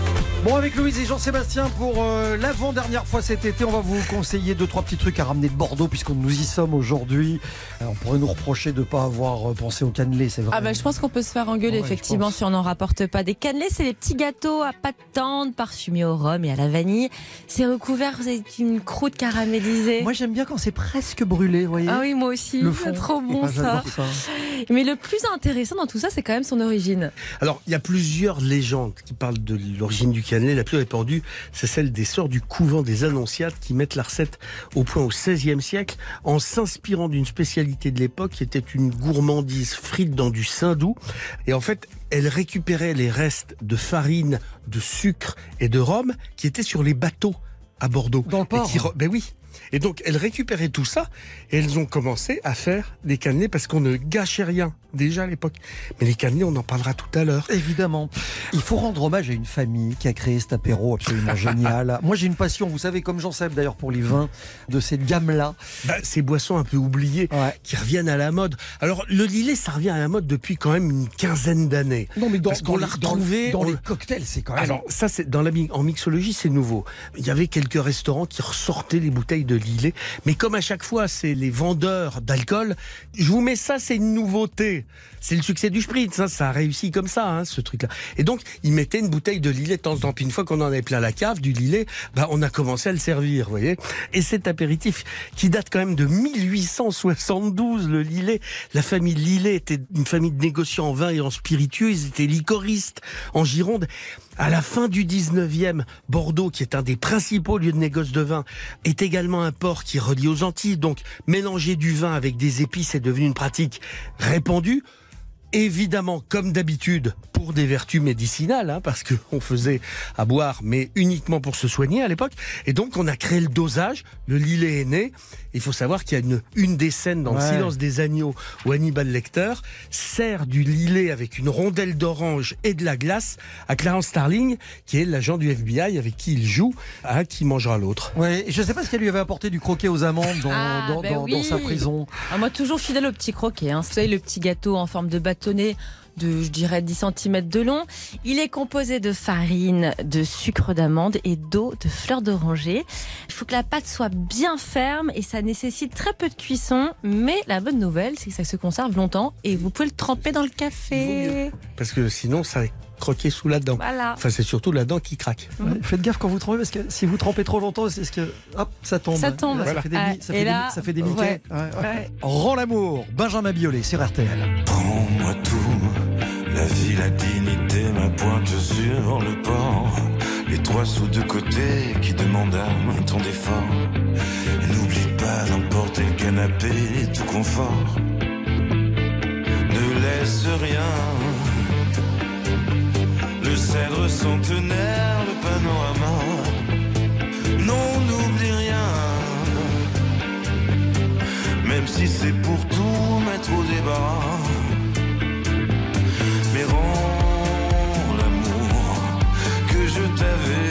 Bon, avec Louise et Jean-Sébastien, pour euh, l'avant-dernière fois cet été, on va vous conseiller deux, trois petits trucs à ramener de Bordeaux, puisque nous y sommes aujourd'hui. On pourrait nous reprocher de ne pas avoir euh, pensé au cannelé, c'est vrai. Ah bah je pense qu'on peut se faire engueuler Ouais, effectivement si on n'en rapporte pas des cannelés. C'est les petits gâteaux à pâte tendre parfumés au rhum et à la vanille. C'est recouvert d'une croûte caramélisée. Moi, j'aime bien quand c'est presque brûlé, vous voyez. ah oui, moi aussi. Le C'est fond. trop bon Ah, ça. ça. Mais le plus intéressant dans tout ça, c'est quand même son origine. Alors, il y a plusieurs légendes qui parlent de l'origine du La plus répandue, c'est celle des sœurs du couvent des Annonciates qui mettent la recette au point au XVIe siècle en s'inspirant d'une spécialité de l'époque qui était une gourmandise frite dans du saindoux. Et en fait, elles récupéraient les restes de farine, de sucre et de rhum qui étaient sur les bateaux à Bordeaux. Dans le port. Qui Ben oui. Et donc, elles récupéraient tout ça et elles ont commencé à faire des cannelés parce qu'on ne gâchait rien déjà à l'époque. Mais les cannelés, on en parlera tout à l'heure. Évidemment. Il faut rendre hommage à une famille qui a créé cet apéro absolument génial. Moi, j'ai une passion, vous savez, comme j'en sais d'ailleurs pour les vins de cette gamme-là. Bah, ces boissons un peu oubliées Ouais. qui reviennent à la mode. Alors, le lillet, ça revient à la mode depuis quand même une quinzaine d'années. Non, mais dans, Parce qu'on l'a les- dans- retrouvé, dans, on les cocktails, c'est quand même. Alors ça c'est dans la en mixologie c'est nouveau. Il y avait quelques restaurants qui ressortaient les bouteilles de Lillet, mais comme à chaque fois c'est les vendeurs d'alcool, je vous mets ça c'est une nouveauté. C'est le succès du spritz, hein, ça a réussi comme ça hein, ce truc-là. Et donc ils mettaient une bouteille de Lillet de temps en temps. Puis une fois qu'on en avait plein la cave du Lillet, bah on a commencé à le servir, vous voyez. Et cet apéritif qui date quand même de 1872, le Lillet. La famille Lillet était une famille de négociants en vin et en spiritueux. Ils étaient licoristes en Gironde. À la fin du 19e, Bordeaux, qui est un des principaux lieux de négoce de vin, est également un port qui relie aux Antilles. Donc, mélanger du vin avec des épices est devenu une pratique répandue. Évidemment, comme d'habitude, pour des vertus médicinales, hein, parce qu'on faisait à boire, mais uniquement pour se soigner à l'époque. Et donc, on a créé le dosage. Le Lillet est né. Il faut savoir qu'il y a une, une des scènes dans Ouais. Le silence des agneaux où Hannibal Lecter sert du Lillet avec une rondelle d'orange et de la glace à Clarence Starling, qui est l'agent du FBI avec qui il joue, à qui mangera l'autre. Ouais, et je sais pas ce qu'elle lui avait apporté du croquet aux amandes dans, Ah, dans, ben dans- oui. dans sa prison. Ah, moi, toujours fidèle au petit croquet. Hein. Vous savez, le petit gâteau en forme de de, je dirais, 10 cm de long. Il est composé de farine, de sucre d'amande et d'eau de fleurs d'oranger. Il faut que la pâte soit bien ferme et ça nécessite très peu de cuisson. Mais la bonne nouvelle, c'est que ça se conserve longtemps et vous pouvez le tremper dans le café. Parce que sinon, ça croquer sous la dent. Voilà. Enfin, c'est surtout la dent qui craque. Ouais, faites gaffe quand vous trempez parce que si vous trempez trop longtemps, c'est ce que hop, ça tombe. Ça tombe. Ça Voilà. fait des, Ah, ça et fait là, ça fait des ouais. Ouais. Rends l'amour, Benjamin Biolay sur RTL. Prends-moi tout, la vie, la dignité, ma pointe sur le port. Les trois sous de côté qui demandent un ton d'effort. Et N'oublie pas d'emporter le canapé, tout confort. Ne laisse rien. Le cèdre centenaire, le panorama. Non, n'oublie rien. Même si c'est pour tout mettre au débat. Mais rends l'amour que je t'avais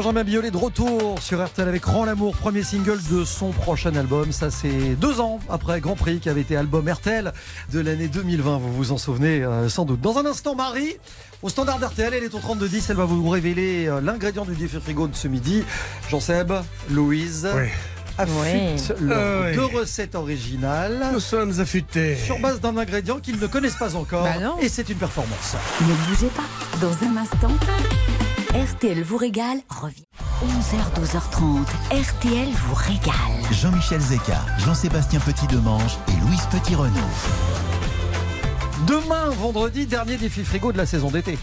Benjamin Biolay de retour sur RTL avec Rends l'amour, premier single de son prochain album. Ça, c'est deux ans après Grand Prix qui avait été album RTL de l'année 2020. Vous vous en souvenez euh, sans doute. Dans un instant, Marie, au standard d'RTL, elle est au 3210. Elle va vous révéler euh, l'ingrédient du défi frigo de ce midi. Jean-Seb, Louise. affûtent Oui. leurs Ah oui. deux recettes originales. Nous sommes affûtés. Sur base d'un ingrédient qu'ils ne connaissent pas encore. Bah non. et c'est une performance. Ne bougez pas. Dans un instant, RTL vous régale revient. 11h, 12h30. RTL vous régale. Jean-Michel Zeka, Jean-Sébastien Petit-Demange et Louise Petit-Renaud. Demain, vendredi, dernier défi frigo de la saison d'été.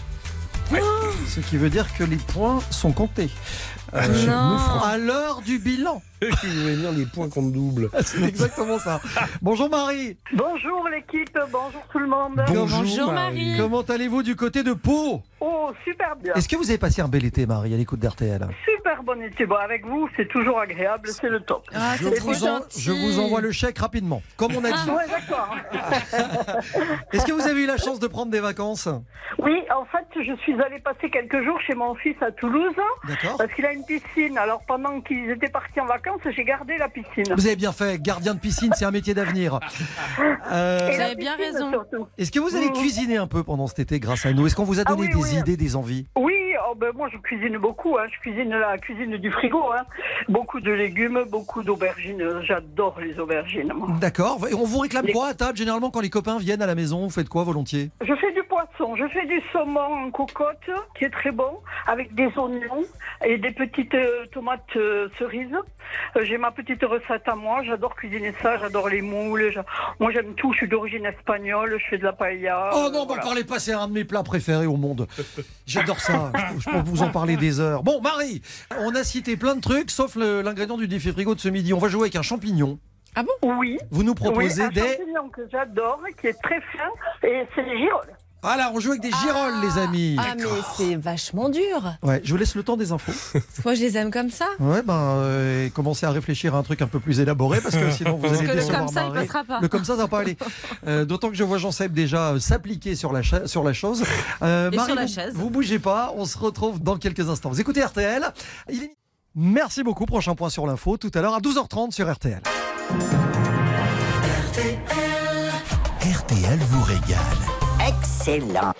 Ce qui veut dire que les points sont comptés. Euh, Non. à l'heure du bilan. Il va dire les points qu'on double. C'est exactement ça. Bonjour Marie. Bonjour l'équipe, bonjour tout le monde. Comment allez-vous du côté de Pau? Oh, super bien. Est-ce que vous avez passé un bel été, Marie, à l'écoute d'RTL Super bon été. Bon, avec vous, c'est toujours agréable, c'est le top. je, vous en- je vous envoie le chèque rapidement. Comme on a dit. Ouais, d'accord. Est-ce que vous avez eu la chance de prendre des vacances? Oui, en fait, je suis allée passer quelques jours chez mon fils à Toulouse. D'accord. Parce qu'il a une piscine. Alors, pendant qu'ils étaient partis en vacances, j'ai gardé la piscine. Vous avez bien fait. Gardien de piscine, c'est un métier d'avenir. Euh, Et la piscine, surtout. Est-ce que vous avez Mm. cuisiné un peu pendant cet été grâce à nous? Est-ce qu'on vous a Ah donné oui, des oui. idées, des envies? Oui, oh ben moi je cuisine beaucoup. Hein. Je cuisine la cuisine du frigo. Hein. Beaucoup de légumes, beaucoup d'aubergines. J'adore les aubergines. D'accord. On vous réclame Les- quoi à table Généralement, quand les copains viennent à la maison, vous faites quoi volontiers? Je fais du poisson, je fais du saumon en cocotte, qui est très bon, avec des oignons et des petites euh, tomates euh, cerises. Euh, J'ai ma petite recette à moi, j'adore cuisiner ça, j'adore les moules. Moi j'aime tout, je suis d'origine espagnole, je fais de la paella. Oh non, m'en voilà. parlez pas, c'est un de mes plats préférés au monde. J'adore ça. Je peux vous en parler des heures. Bon, Marie, on a cité plein de trucs, sauf l'ingrédient du défi frigo de ce midi. On va jouer avec un champignon. Ah bon? Oui. Vous nous proposez oui, un des. champignon que j'adore, qui est très fin, et c'est les girolles. Ah là, on joue avec des girolles, les amis. Ah, mais c'est vachement dur. Ouais, je vous laisse le temps des infos. Moi, je les aime comme ça. Ouais, ben, euh, commencez à réfléchir à un truc un peu plus élaboré parce que sinon vous Parce allez que le décevoir comme ça, il Marie. passera pas. Le comme ça, ça va pas aller. Euh, D'autant que je vois Jean-Seb déjà euh, s'appliquer sur la, cha- sur la chose. Euh, Et Marie, sur la vous, chaise. vous bougez pas, on se retrouve dans quelques instants. Vous écoutez RTL. Il est- Merci beaucoup. Prochain point sur l'info tout à l'heure à 12h30 sur RTL. RTL vous régale. Excellent.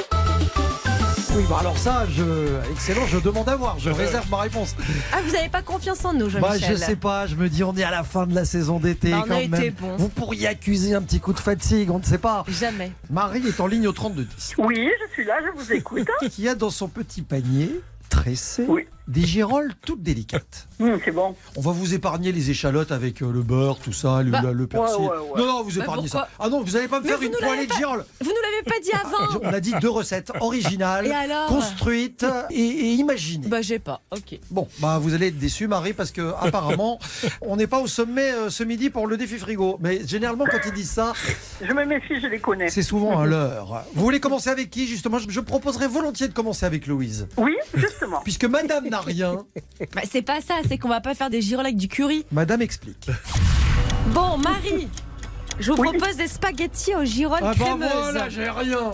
Oui, bah alors ça, je... excellent, je demande à voir, je réserve ma réponse. Ah, vous n'avez pas confiance en nous, Bah, Jean-Michel je sais pas, je me dis, on est à la fin de la saison d'été Bah, quand a été bon. Vous pourriez accuser un petit coup de fatigue, on ne sait pas. Jamais. Marie est en ligne au 3210. Oui, je suis là, je vous écoute. Qui a dans son petit panier tressé des girolles toutes délicates. Hum, c'est bon. On va vous épargner les échalotes avec euh, le beurre, tout ça, le, Bah, le persil. ouais, ouais, ouais. Non, non, vous Bah, épargnez ça. Ah non, vous n'allez pas me Mais faire une poêlée de girolles. Vous nous l'avez pas dit avant. On a dit deux recettes originales, Et alors construites et, et imaginées. Bah, j'ai pas. Ok. Bon, bah vous allez être déçus, Marie, parce que apparemment, on n'est pas au sommet euh, ce midi pour le défi frigo. Mais généralement, quand ils disent ça, Je me méfie, je les connais. c'est souvent un leurre. Vous voulez commencer avec qui, justement? Je, je proposerais volontiers de commencer avec Louise. Oui, justement. Puisque Madame n'a rien, Bah, c'est pas ça, c'est qu'on va pas faire des girolles avec du curry. Madame explique. Bon, Marie. Je vous propose des spaghettis aux girolles Ah bah crémeuses. voilà, j'ai rien.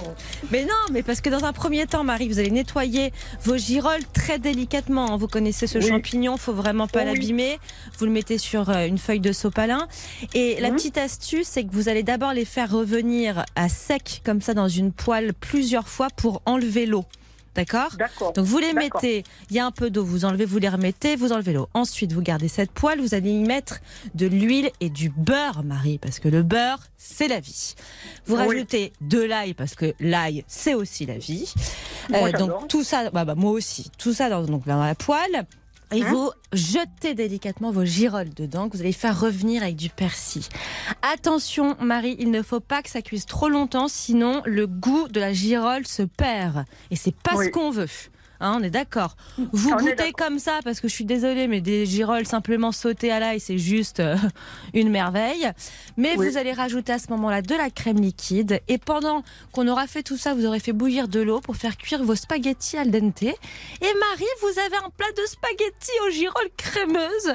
Mais non, mais parce que dans un premier temps, Marie, vous allez nettoyer vos girolles très délicatement. hein. Vous connaissez ce Oui. champignon, faut vraiment pas Oui. l'abîmer. Vous le mettez sur euh, une feuille de sopalin. Et la Mhm. petite astuce, c'est que vous allez d'abord les faire revenir à sec, comme ça, dans une poêle plusieurs fois pour enlever l'eau. D'accord. Donc vous les mettez, il y a un peu d'eau, vous enlevez, vous les remettez, vous enlevez l'eau. Ensuite, vous gardez cette poêle, vous allez y mettre de l'huile et du beurre, Marie, parce que le beurre, c'est la vie. Vous Oui. rajoutez de l'ail, parce que l'ail, c'est aussi la vie. Euh, Moi, donc tout ça, bah, bah, moi aussi, tout ça dans, donc, dans la poêle. Et Hein vous jetez délicatement vos girolles dedans, que vous allez faire revenir avec du persil. Attention, Marie, il ne faut pas que ça cuise trop longtemps, sinon le goût de la girole se perd. Et c'est pas Oui. ce qu'on veut. Hein, on est d'accord. Vous On goûtez comme ça parce que je suis désolée, mais des girolles simplement sautées à l'ail, c'est juste euh, une merveille. Mais Oui. vous allez rajouter à ce moment-là de la crème liquide. Et pendant qu'on aura fait tout ça, vous aurez fait bouillir de l'eau pour faire cuire vos spaghettis al dente. Et Marie, vous avez un plat de spaghettis aux girolles crémeuses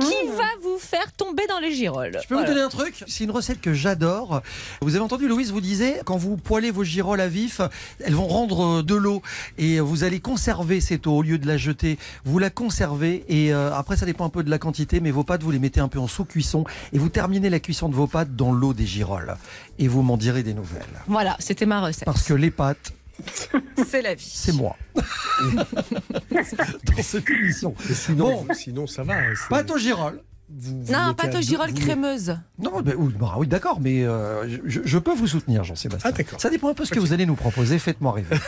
qui va vous faire tomber dans les girolles. Je peux vous donner un truc C'est une recette que j'adore. Vous avez entendu, Louise vous disait, quand vous poêlez vos girolles à vif, elles vont rendre euh, de l'eau et vous allez conserver cette eau au lieu de la jeter. Vous la conservez et euh, après ça dépend un peu de la quantité, mais vos pâtes vous les mettez un peu en sous-cuisson et vous terminez la cuisson de vos pâtes dans l'eau des girolles et vous m'en direz des nouvelles. Voilà, c'était ma recette. Parce que les pâtes, c'est la vie. c'est moi. dans cette émission. Sinon, Bon. sinon ça va. c'est- Pâtes aux girolles. vous- vous Non, pâte aux girolles crémeuses. Non, oui, bah oui, d'accord, mais euh, je, je peux vous soutenir, Jean-Sébastien. Ah, d'accord. Ça dépend un peu de ce que vous allez nous proposer. Faites-moi rêver.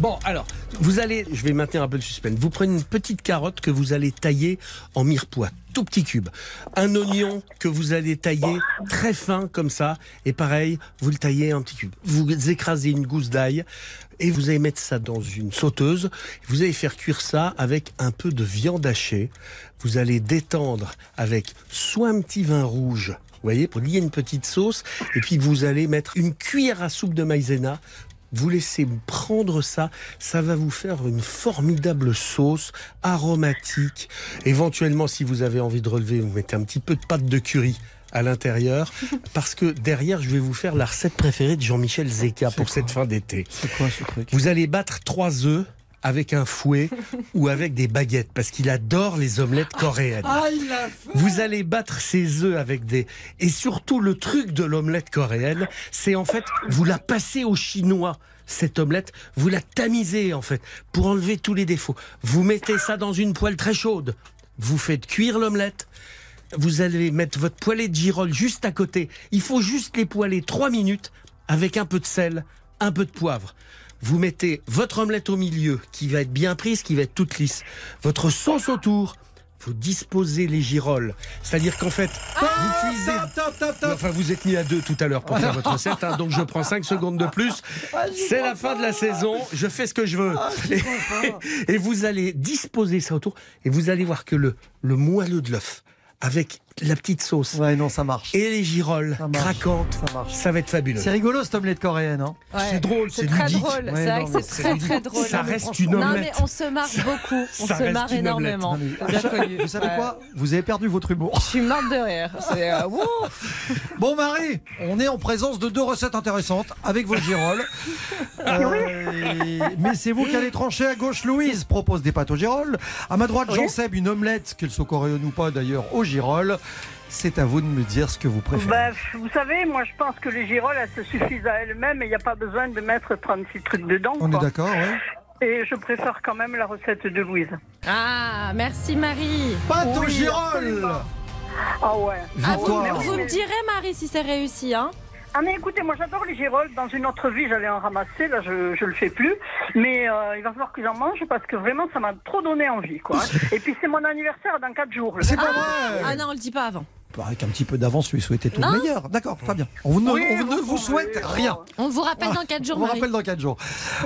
Bon, alors, vous allez, je vais maintenir un peu le suspense. Vous prenez une petite carotte que vous allez tailler en mirepoix, tout petit cube. Un oignon que vous allez tailler très fin comme ça, et pareil, vous le taillez en petit cube. Vous écrasez une gousse d'ail et vous allez mettre ça dans une sauteuse. Vous allez faire cuire ça avec un peu de viande hachée. Vous allez détendre avec soit un petit vin rouge. Vous voyez, pour lier une petite sauce, et puis vous allez mettre une cuillère à soupe de maïzena vous laissez prendre ça, ça va vous faire une formidable sauce aromatique. Éventuellement, si vous avez envie de relever, vous mettez un petit peu de pâte de curry à l'intérieur, parce que derrière, je vais vous faire la recette préférée de Jean-Michel Zeka pour cette fin d'été. C'est quoi ce truc? Vous allez battre trois œufs avec un fouet ou avec des baguettes, parce qu'il adore les omelettes coréennes. Ah, il Vous allez battre ces œufs avec des... Et surtout, le truc de l'omelette coréenne, c'est en fait, vous la passez au chinois, cette omelette, vous la tamisez en fait, pour enlever tous les défauts. Vous mettez ça dans une poêle très chaude, vous faites cuire l'omelette, vous allez mettre votre poêlée de girolles juste à côté. Il faut juste les poêler trois minutes avec un peu de sel, un peu de poivre. Vous mettez votre omelette au milieu, qui va être bien prise, qui va être toute lisse. Votre sauce autour. Vous disposez les girolles. C'est-à-dire qu'en fait, vous cuisez. Top, top, top. Enfin, vous êtes mis à deux tout à l'heure pour faire votre recette, hein, donc je prends 5 secondes de plus. C'est la fin de la saison, je fais ce que je veux. Et, et vous allez disposer ça autour, et vous allez voir que le, le moelleux de l'œuf, avec la petite sauce, Ouais, non, ça marche. et les girolles Ça marche. craquantes, Ça marche. ça va être fabuleux. C'est rigolo cette omelette coréenne. Hein C'est drôle, c'est très ludique. drôle. Ouais, c'est vrai non, que c'est très très drôle. Ça reste une Non mais omelette. on se marre beaucoup. On ça se marre énormément. omelette. Vous savez quoi Vous avez perdu votre humour. Je suis morte de rire. C'est, euh, wouh. Bon Marie, on est en présence de deux recettes intéressantes avec vos girolles. Euh, mais c'est vous qui allez trancher à gauche. Louise propose des pâtes aux girolles. À ma droite, Jean Seb, une omelette, qu'elle soit coréenne ou pas d'ailleurs, aux girolles. C'est à vous de me dire ce que vous préférez. Bah, vous savez, moi je pense que les girolles, elles se suffisent à elles-mêmes et il n'y a pas besoin de mettre 36 trucs dedans. on est d'accord, ouais Et je préfère quand même la recette de Louise. Ah, merci Marie. Pâtes aux Oui, girolles Ah ouais. Ah, vous, vous me direz Marie si c'est réussi, hein Ah mais écoutez, moi j'adore les girolles. Dans une autre vie, j'allais en ramasser. Là, je je le fais plus. Mais euh, il va falloir que j'en mange parce que vraiment, ça m'a trop donné envie, quoi. Et puis c'est mon anniversaire dans 4 jours. C'est pas vrai Ah non, on le dit pas avant. Bah, Avec un petit peu d'avance, lui souhaiter tout Non. le meilleur. D'accord, très bien. On, ne- Oui, on ne oui, vous souhaite oui, rien. On vous rappelle dans 4 On jours, vous Marie. rappelle dans 4 jours.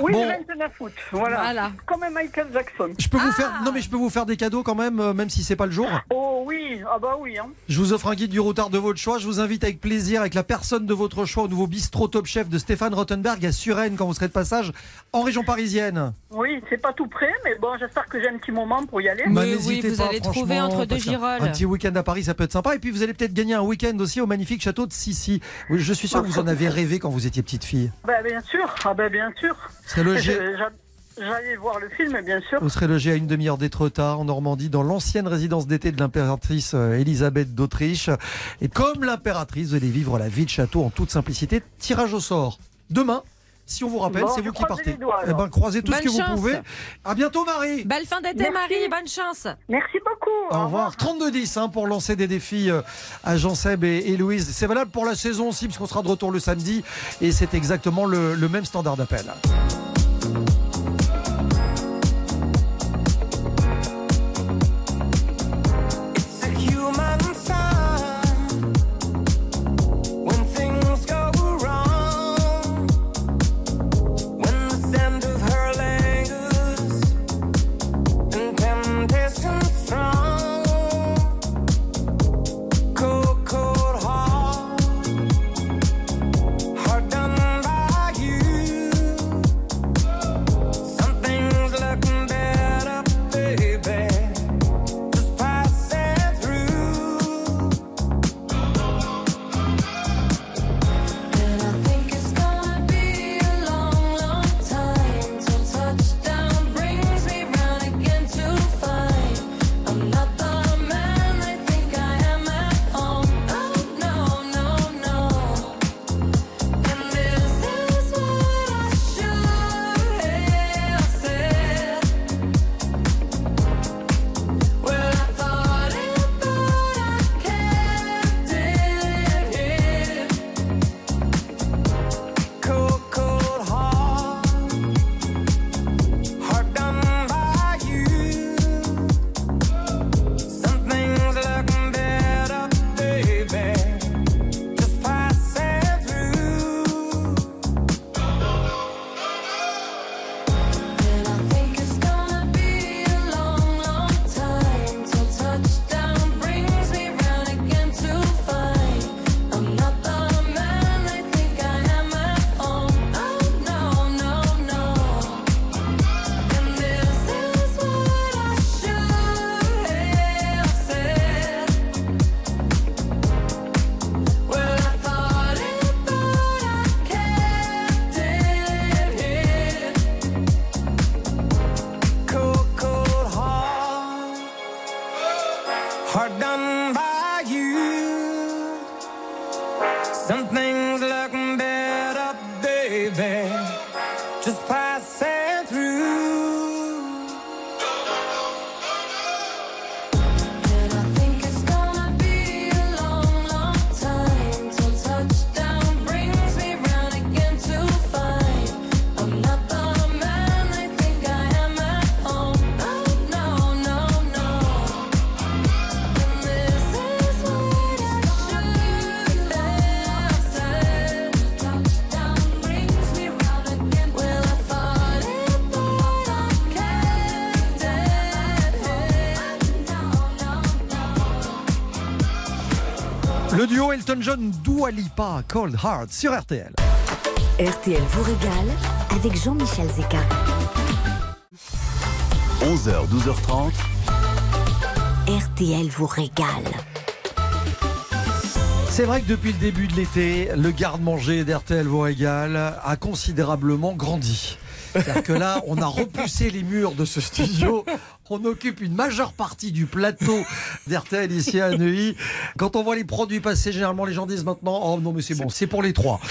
Oui, Bon. le 29 août. Voilà. Voilà. Comme Michael Jackson. Je peux vous faire non mais je peux vous faire des cadeaux quand même euh, même si c'est pas le jour. Oh oui, ah bah oui. Hein. Je vous offre un guide du routard de votre choix. Je vous invite avec plaisir avec la personne de votre choix au nouveau bistrot Top Chef de Stéphane Rottenberg à Suresnes quand vous serez de passage en région parisienne. Oui, c'est pas tout près, mais bon, j'espère que j'ai un petit moment pour y aller. Mais Bah, oui, vous pas, allez trouver entre deux girolles. Un petit week-end à Paris, ça peut être sympa. Et puis vous allez peut-être gagner un week-end aussi au magnifique château de Sissi. Oui, Je suis sûr que vous en avez rêvé quand vous étiez petite fille. Bah bien sûr, ah bah bien sûr. Vous serez logé, Je- j'a- J'allais voir le film, bien sûr. vous serez logé à une demi-heure d'Étretat en Normandie dans l'ancienne résidence d'été de l'impératrice euh, Élisabeth d'Autriche. Et comme l'impératrice, vous allez vivre la vie de château en toute simplicité. Tirage au sort demain. Si on vous rappelle, Bon, c'est vous qui partez. doigts, eh ben, croisez tout ce que vous pouvez. À bientôt, Marie. Belle fin d'été. Marie, bonne chance. Merci beaucoup. Au revoir. 32-10 hein, pour lancer des défis euh, à Jean-Seb et, et Louise. C'est valable pour la saison aussi, puisqu'on sera de retour le samedi. Et c'est exactement le, le même standard d'appel. Elton John Dua Lipa, Cold Heart sur RTL. RTL vous régale avec Jean-Michel Zeka. 11h, 12h30. RTL vous régale. C'est vrai que depuis le début de l'été, le garde-manger d'RTL vous régale a considérablement grandi. C'est-à-dire que là, on a repoussé les murs de ce studio. On occupe une majeure partie du plateau d'RTL ici à Neuilly. Quand on voit les produits passer, généralement les gens disent maintenant Oh non, mais c'est bon, c'est pour les trois.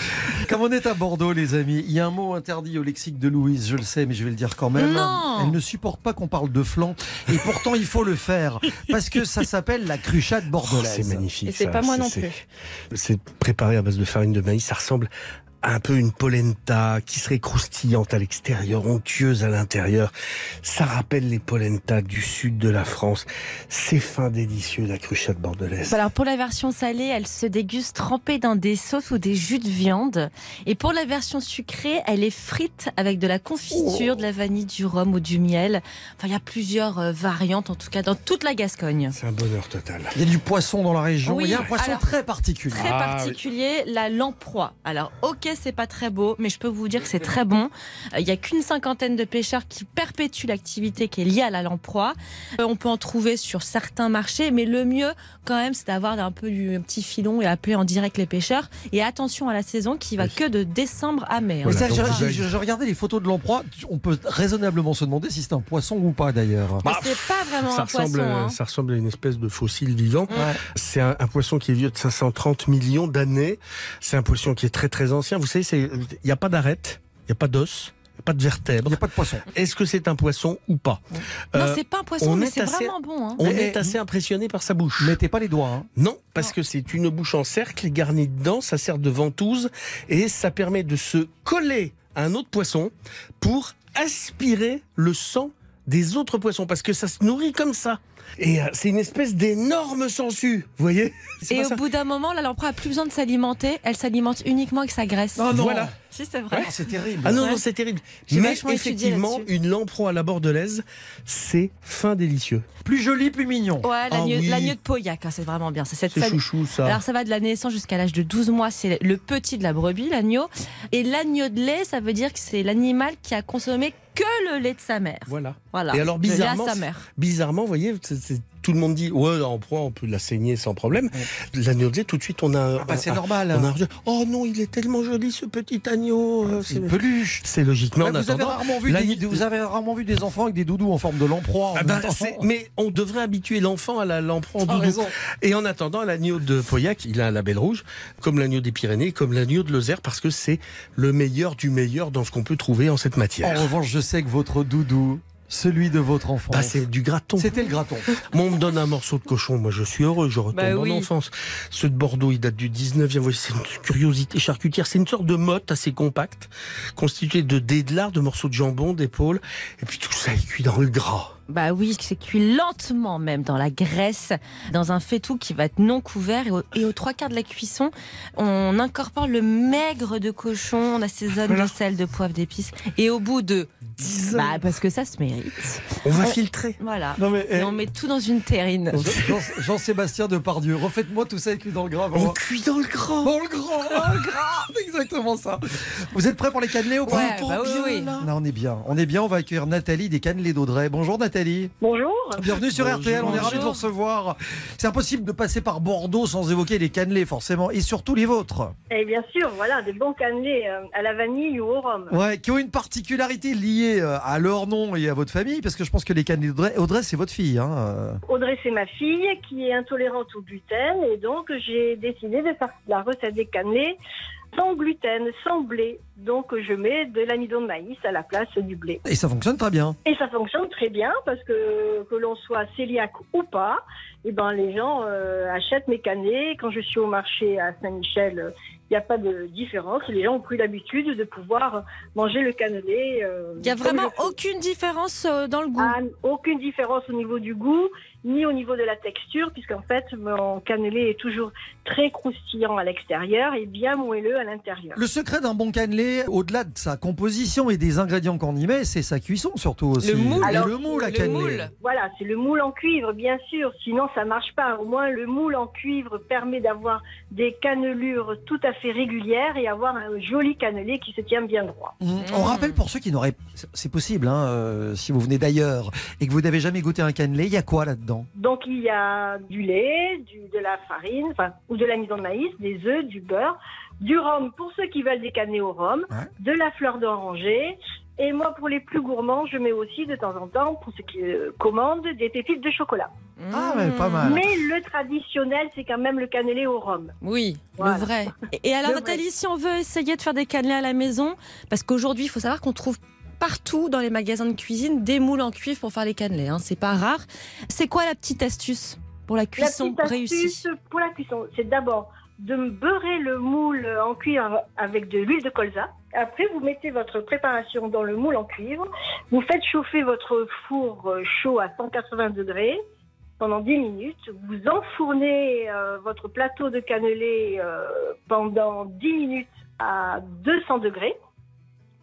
Comme on est à Bordeaux, les amis, il y a un mot interdit au lexique de Louise, je le sais, mais je vais le dire quand même. Non. Elle ne supporte pas qu'on parle de flan. Et pourtant, il faut le faire. Parce que ça s'appelle la cruchade bordelaise. Oh, c'est magnifique. Et c'est pas moi non plus. C'est préparé à base de farine de maïs. Ça ressemble à un peu une polenta qui serait croustillante à l'extérieur, onctueuse à l'intérieur. Ça rappelle les polentas du sud de la France. C'est fin délicieux, la cruchade bordelaise. Alors pour la version salée, elle se déguste trempée dans des sauces ou des jus de viande. Et pour la version sucrée, elle est frite avec de la confiture, de la vanille, du rhum ou du miel. Enfin, il y a plusieurs euh, variantes, en tout cas dans toute la Gascogne. C'est un bonheur total. Il y a du poisson dans la région. Oui, il y a un poisson alors, très particulier. Très particulier, la lamproie. Alors, ok, c'est pas très beau, mais je peux vous dire que c'est très bon. Euh, Il y a qu'une cinquantaine de pêcheurs qui perpétuent l'activité qui est liée à la lamproie. Euh, on peut en trouver sur certains marchés, mais le mieux, quand même, c'est d'avoir un peu du un petit filon et appeler en direct les pêcheurs. Et attention à la saison qui va que de décembre à mai. hein. Ça, j'ai regardé les photos de l'emploi. On peut raisonnablement se demander si c'est un poisson ou pas d'ailleurs. C'est pas vraiment ça un ressemble, poisson. hein. ça ressemble à une espèce de fossile vivant. Ouais. C'est un, un poisson qui est vieux de 530 millions d'années. C'est un poisson qui est très très ancien. Vous savez, il n'y a pas d'arête. Il n'y a pas d'os, il n'y a pas de vertèbre. Il n'y a pas de poisson. Est-ce que c'est un poisson ou pas? Non, Euh, c'est pas un poisson, on mais est c'est assez- vraiment bon. hein. On Mais- est assez impressionné par sa bouche. Mettez pas les doigts. hein. Non, parce que c'est une bouche en cercle garnie dedans, ça sert de ventouse et ça permet de se coller à un autre poisson pour aspirer le sang des autres poissons parce que ça se nourrit comme ça. Et euh, c'est une espèce d'énorme sangsue, vous voyez? Et au ça? bout d'un moment, la lamprey a plus besoin de s'alimenter, elle s'alimente uniquement avec sa graisse. Oh non. Voilà. Si, c'est vrai. c'est terrible. Ah non, Ouais. non, c'est terrible. Mais effectivement, une lamproie à la bordelaise, c'est fin délicieux. Plus joli, plus mignon. Ouais, l'agneau Ah oui. de Pauillac, hein, c'est vraiment bien. C'est cette chouchou, ça. Alors ça va de la naissance jusqu'à l'âge de 12 mois, c'est le petit de la brebis, l'agneau. Et l'agneau de lait, ça veut dire que c'est l'animal qui a consommé que le lait de sa mère. Voilà. Voilà. Et alors Le lait à bizarrement, sa mère. bizarrement, vous voyez, c'est- tout le monde dit ouais, en proie, on peut la saigner sans problème. L'agneau de tout de suite, on a. un- bah, c'est un- normal. On a oh non, il est tellement joli ce petit agneau. euh, C'est une peluche. C'est logique. Mais Ouais, en vous, avez rarement vu des, vous avez rarement vu des enfants avec des doudous en forme de lamproie. Ah ben, mais on devrait habituer l'enfant à la lamproie en doudou. raison. Et en attendant, l'agneau de Pauillac, il a un label rouge, comme l'agneau des Pyrénées, comme l'agneau de Lozère, parce que c'est le meilleur du meilleur dans ce qu'on peut trouver en cette matière. En revanche, je sais que votre doudou, celui de votre enfant. Bah, c'est du graton. C'était le graton. Moi, on me donne un morceau de cochon, moi je suis heureux, je retombe Bah en oui. enfance. Ceux de Bordeaux, ils datent du 19e, vous voyez, c'est une curiosité charcutière, c'est une sorte de motte assez compacte, constituée de dés de lard, de morceaux de jambon, d'épaules, et puis tout ça est cuit dans le gras. Bah oui, c'est cuit lentement même dans la graisse, dans un faitout qui va être non couvert. Et, au- et aux trois quarts de la cuisson, on incorpore le maigre de cochon, on assaisonne Voilà. de sel, de poivre, d'épices. Et au bout de 10 bah, parce que ça se mérite. On va filtrer. Voilà. Non, mais, Et eh, on met tout dans une terrine. Jean- Jean-Sébastien Depardieu, refaites-moi tout ça cuit dans le gras. On cuit dans le gras. Dans le gras, dans le gras, c'est exactement ça. Vous êtes prêts pour les cannelés ou pas Ouais, bah oui, oui. Non, on est bien. On est bien. On va accueillir Nathalie des cannelés d'Audrey. Bonjour Nathalie. Bonjour. Bienvenue sur Bonjour. RTL. On est ravis de vous recevoir. C'est impossible de passer par Bordeaux sans évoquer les cannelés, forcément, et surtout les vôtres. Et bien sûr, voilà, des bons cannelés euh, à la vanille ou au rhum. Ouais, qui ont une particularité liée euh, à leur nom et à votre famille, parce que je pense que les cannelés d'Audrey, Audrey, c'est votre fille. Hein. euh. Audrey, c'est ma fille qui est intolérante au gluten et donc j'ai décidé de faire la recette des cannelés sans gluten, sans blé. Donc je mets de l'amidon de maïs à la place du blé. Et ça fonctionne très bien. Et ça fonctionne très bien parce que que l'on soit cœliaque ou pas, eh ben les gens euh, achètent mes cannelés. Quand je suis au marché à Saint-Michel, euh, il n'y a pas de différence. Les gens ont pris l'habitude de pouvoir manger le cannelé. euh, Il n'y a vraiment aucune différence euh, dans le goût. Ah, aucune différence au niveau du goût, ni au niveau de la texture, puisqu'en fait, mon cannelé est toujours très croustillant à l'extérieur et bien moelleux à l'intérieur. Le secret d'un bon cannelé, au-delà de sa composition et des ingrédients qu'on y met, c'est sa cuisson surtout aussi. Le moule. Alors, le moule à le cannelé. moule. Voilà, c'est le moule en cuivre, bien sûr, sinon ça marche pas. Au moins, le moule en cuivre permet d'avoir des cannelures tout à fait régulières et avoir un joli cannelé qui se tient bien droit. Mmh. On rappelle pour ceux qui n'auraient, c'est possible, hein, euh, si vous venez d'ailleurs et que vous n'avez jamais goûté un cannelé, il y a quoi là-dedans? Donc il y a du lait, du, de la farine, enfin, ou de l'amidon de maïs, des œufs, du beurre, du rhum pour ceux qui veulent des cannelés au rhum, Ouais. de la fleur d'oranger. Et moi, pour les plus gourmands, je mets aussi de temps en temps, pour ceux qui euh, commandent, des pépites de chocolat. Ah ouais, pas mal. Mais le traditionnel, c'est quand même le cannelé au rhum. Oui, Voilà. le vrai. Et, et alors Nathalie, si on veut essayer de faire des cannelés à la maison, parce qu'aujourd'hui, il faut savoir qu'on trouve partout dans les magasins de cuisine des moules en cuivre pour faire les cannelés. Hein. C'est pas rare. C'est quoi la petite astuce pour la cuisson la petite réussie? astuce pour la cuisson, c'est d'abord de beurrer le moule en cuivre avec de l'huile de colza. Après, vous mettez votre préparation dans le moule en cuivre. Vous faites chauffer votre four euh, chaud à 180 degrés pendant 10 minutes. Vous enfournez euh, votre plateau de cannelé euh, pendant 10 minutes à 200 degrés.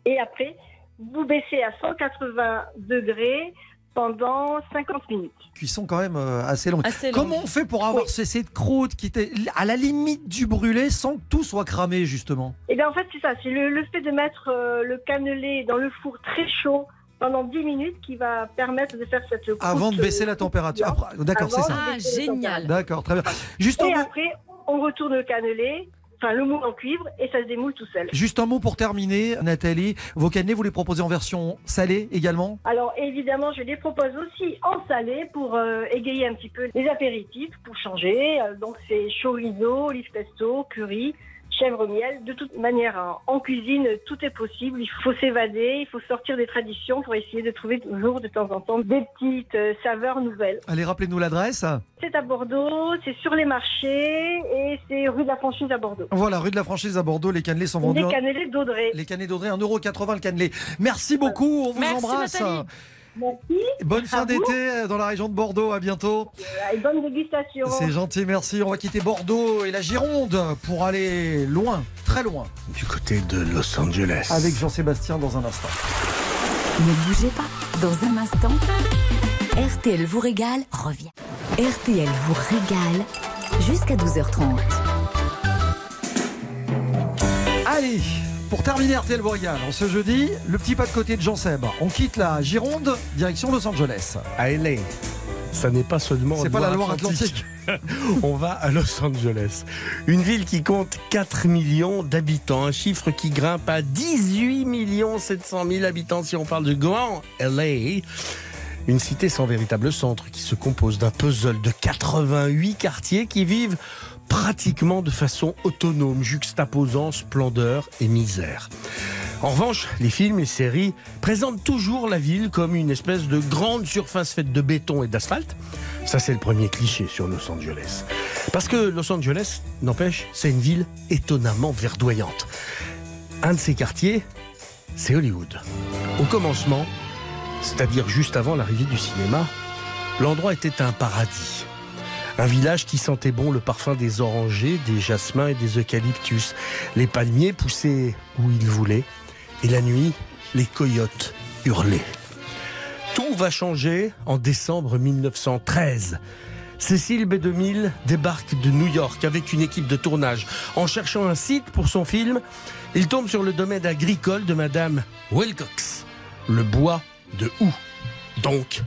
Et après, vous baissez à 180 degrés pendant 50 minutes. Cuisson quand même euh, assez longue. Assez longue. Comment on fait pour avoir ces cette croûte qui était à la limite du brûlé sans que tout soit cramé justement? Et bien en fait c'est ça, c'est le, le fait de mettre euh, le cannelé dans le four très chaud pendant 10 minutes qui va permettre de faire cette croûte, Avant de baisser euh, la température. Après, D'accord, c'est ça. Ah, génial. D'accord, très bien. Juste Et après on retourne le cannelé, enfin le moule en cuivre et ça se démoule tout seul. juste un mot pour terminer, Nathalie. Vos cannelés, vous les proposez en version salée également? Alors évidemment je les propose aussi en salé pour euh, égayer un petit peu les apéritifs, pour changer. Euh, donc c'est chorizo, olive pesto, curry, chèvre miel. De toute manière, hein, en cuisine, tout est possible. Il faut s'évader, il faut sortir des traditions pour essayer de trouver toujours de temps en temps des petites euh, saveurs nouvelles. Allez, rappelez-nous l'adresse. C'est à Bordeaux, c'est sur les marchés et c'est rue de la Franchise à Bordeaux. Voilà, rue de la Franchise à Bordeaux, les cannelés sont vendus. Les cannelés d'Audrey. Les cannelés d'Audrey, 1,80€ le cannelé. Merci beaucoup, on vous Merci, embrasse. Nathalie. Merci. Bonne fin d'été dans la région de Bordeaux, à bientôt. Et bonne dégustation. C'est gentil, merci. On va quitter Bordeaux et la Gironde pour aller loin, très loin. Du côté de Los Angeles. Avec Jean-Sébastien dans un instant. Ne bougez pas. Dans un instant, RTL vous régale revient. RTL vous régale jusqu'à 12h30. Allez, pour terminer RTL régale, en ce jeudi, le petit pas de côté de Jean Seb. On quitte la Gironde, direction Los Angeles. À LA. Ça n'est pas seulement. C'est pas la Loire-Atlantique. On va à Los Angeles. Une ville qui compte 4 millions d'habitants. Un chiffre qui grimpe à 18 millions 700 000 habitants si on parle de grand LA. Une cité sans véritable centre qui se compose d'un puzzle de 88 quartiers qui vivent pratiquement de façon autonome, juxtaposant splendeur et misère. En revanche, les films et séries présentent toujours la ville comme une espèce de grande surface faite de béton et d'asphalte. Ça, c'est le premier cliché sur Los Angeles. Parce que Los Angeles, n'empêche, c'est une ville étonnamment verdoyante. Un de ces quartiers, c'est Hollywood. Au commencement, c'est-à-dire juste avant l'arrivée du cinéma, l'endroit était un paradis. Un village qui sentait bon le parfum des orangers, des jasmins et des eucalyptus. Les palmiers poussaient où ils voulaient. Et la nuit, les coyotes hurlaient. Tout va changer en décembre 1913. Cécile B2000 débarque de New York avec une équipe de tournage. En cherchant un site pour son film, il tombe sur le domaine agricole de Madame Wilcox, le bois de Hou, donc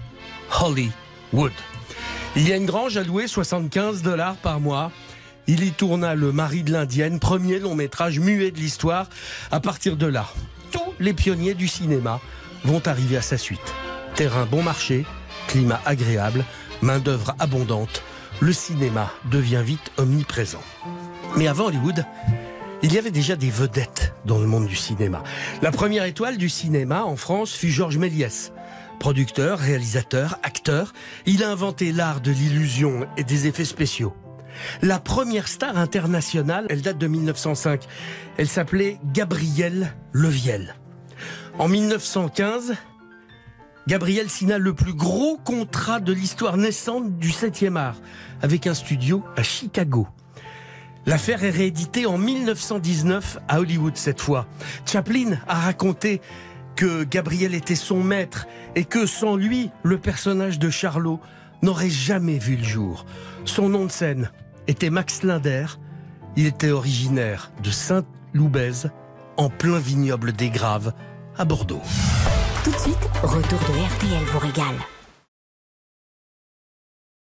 Hollywood. Il y a une grange à louer 75 dollars par mois. Il y tourna Le mari de l'Indienne, premier long métrage muet de l'histoire. À partir de là, tous les pionniers du cinéma vont arriver à sa suite. Terrain bon marché, climat agréable, main-d'œuvre abondante, le cinéma devient vite omniprésent. Mais avant Hollywood, il y avait déjà des vedettes dans le monde du cinéma. La première étoile du cinéma en France fut Georges Méliès. Producteur, réalisateur, acteur, il a inventé l'art de l'illusion et des effets spéciaux. La première star internationale, elle date de 1905. Elle s'appelait Gabrielle Leviel. En 1915, Gabriel signa le plus gros contrat de l'histoire naissante du 7e art, avec un studio à Chicago. L'affaire est rééditée en 1919 à Hollywood cette fois. Chaplin a raconté que Gabriel était son maître et que sans lui, le personnage de Charlot n'aurait jamais vu le jour. Son nom de scène était Max Linder. Il était originaire de Saint-Loubèze, en plein vignoble des Graves, à Bordeaux. Tout de suite, retour de RTL vous régale.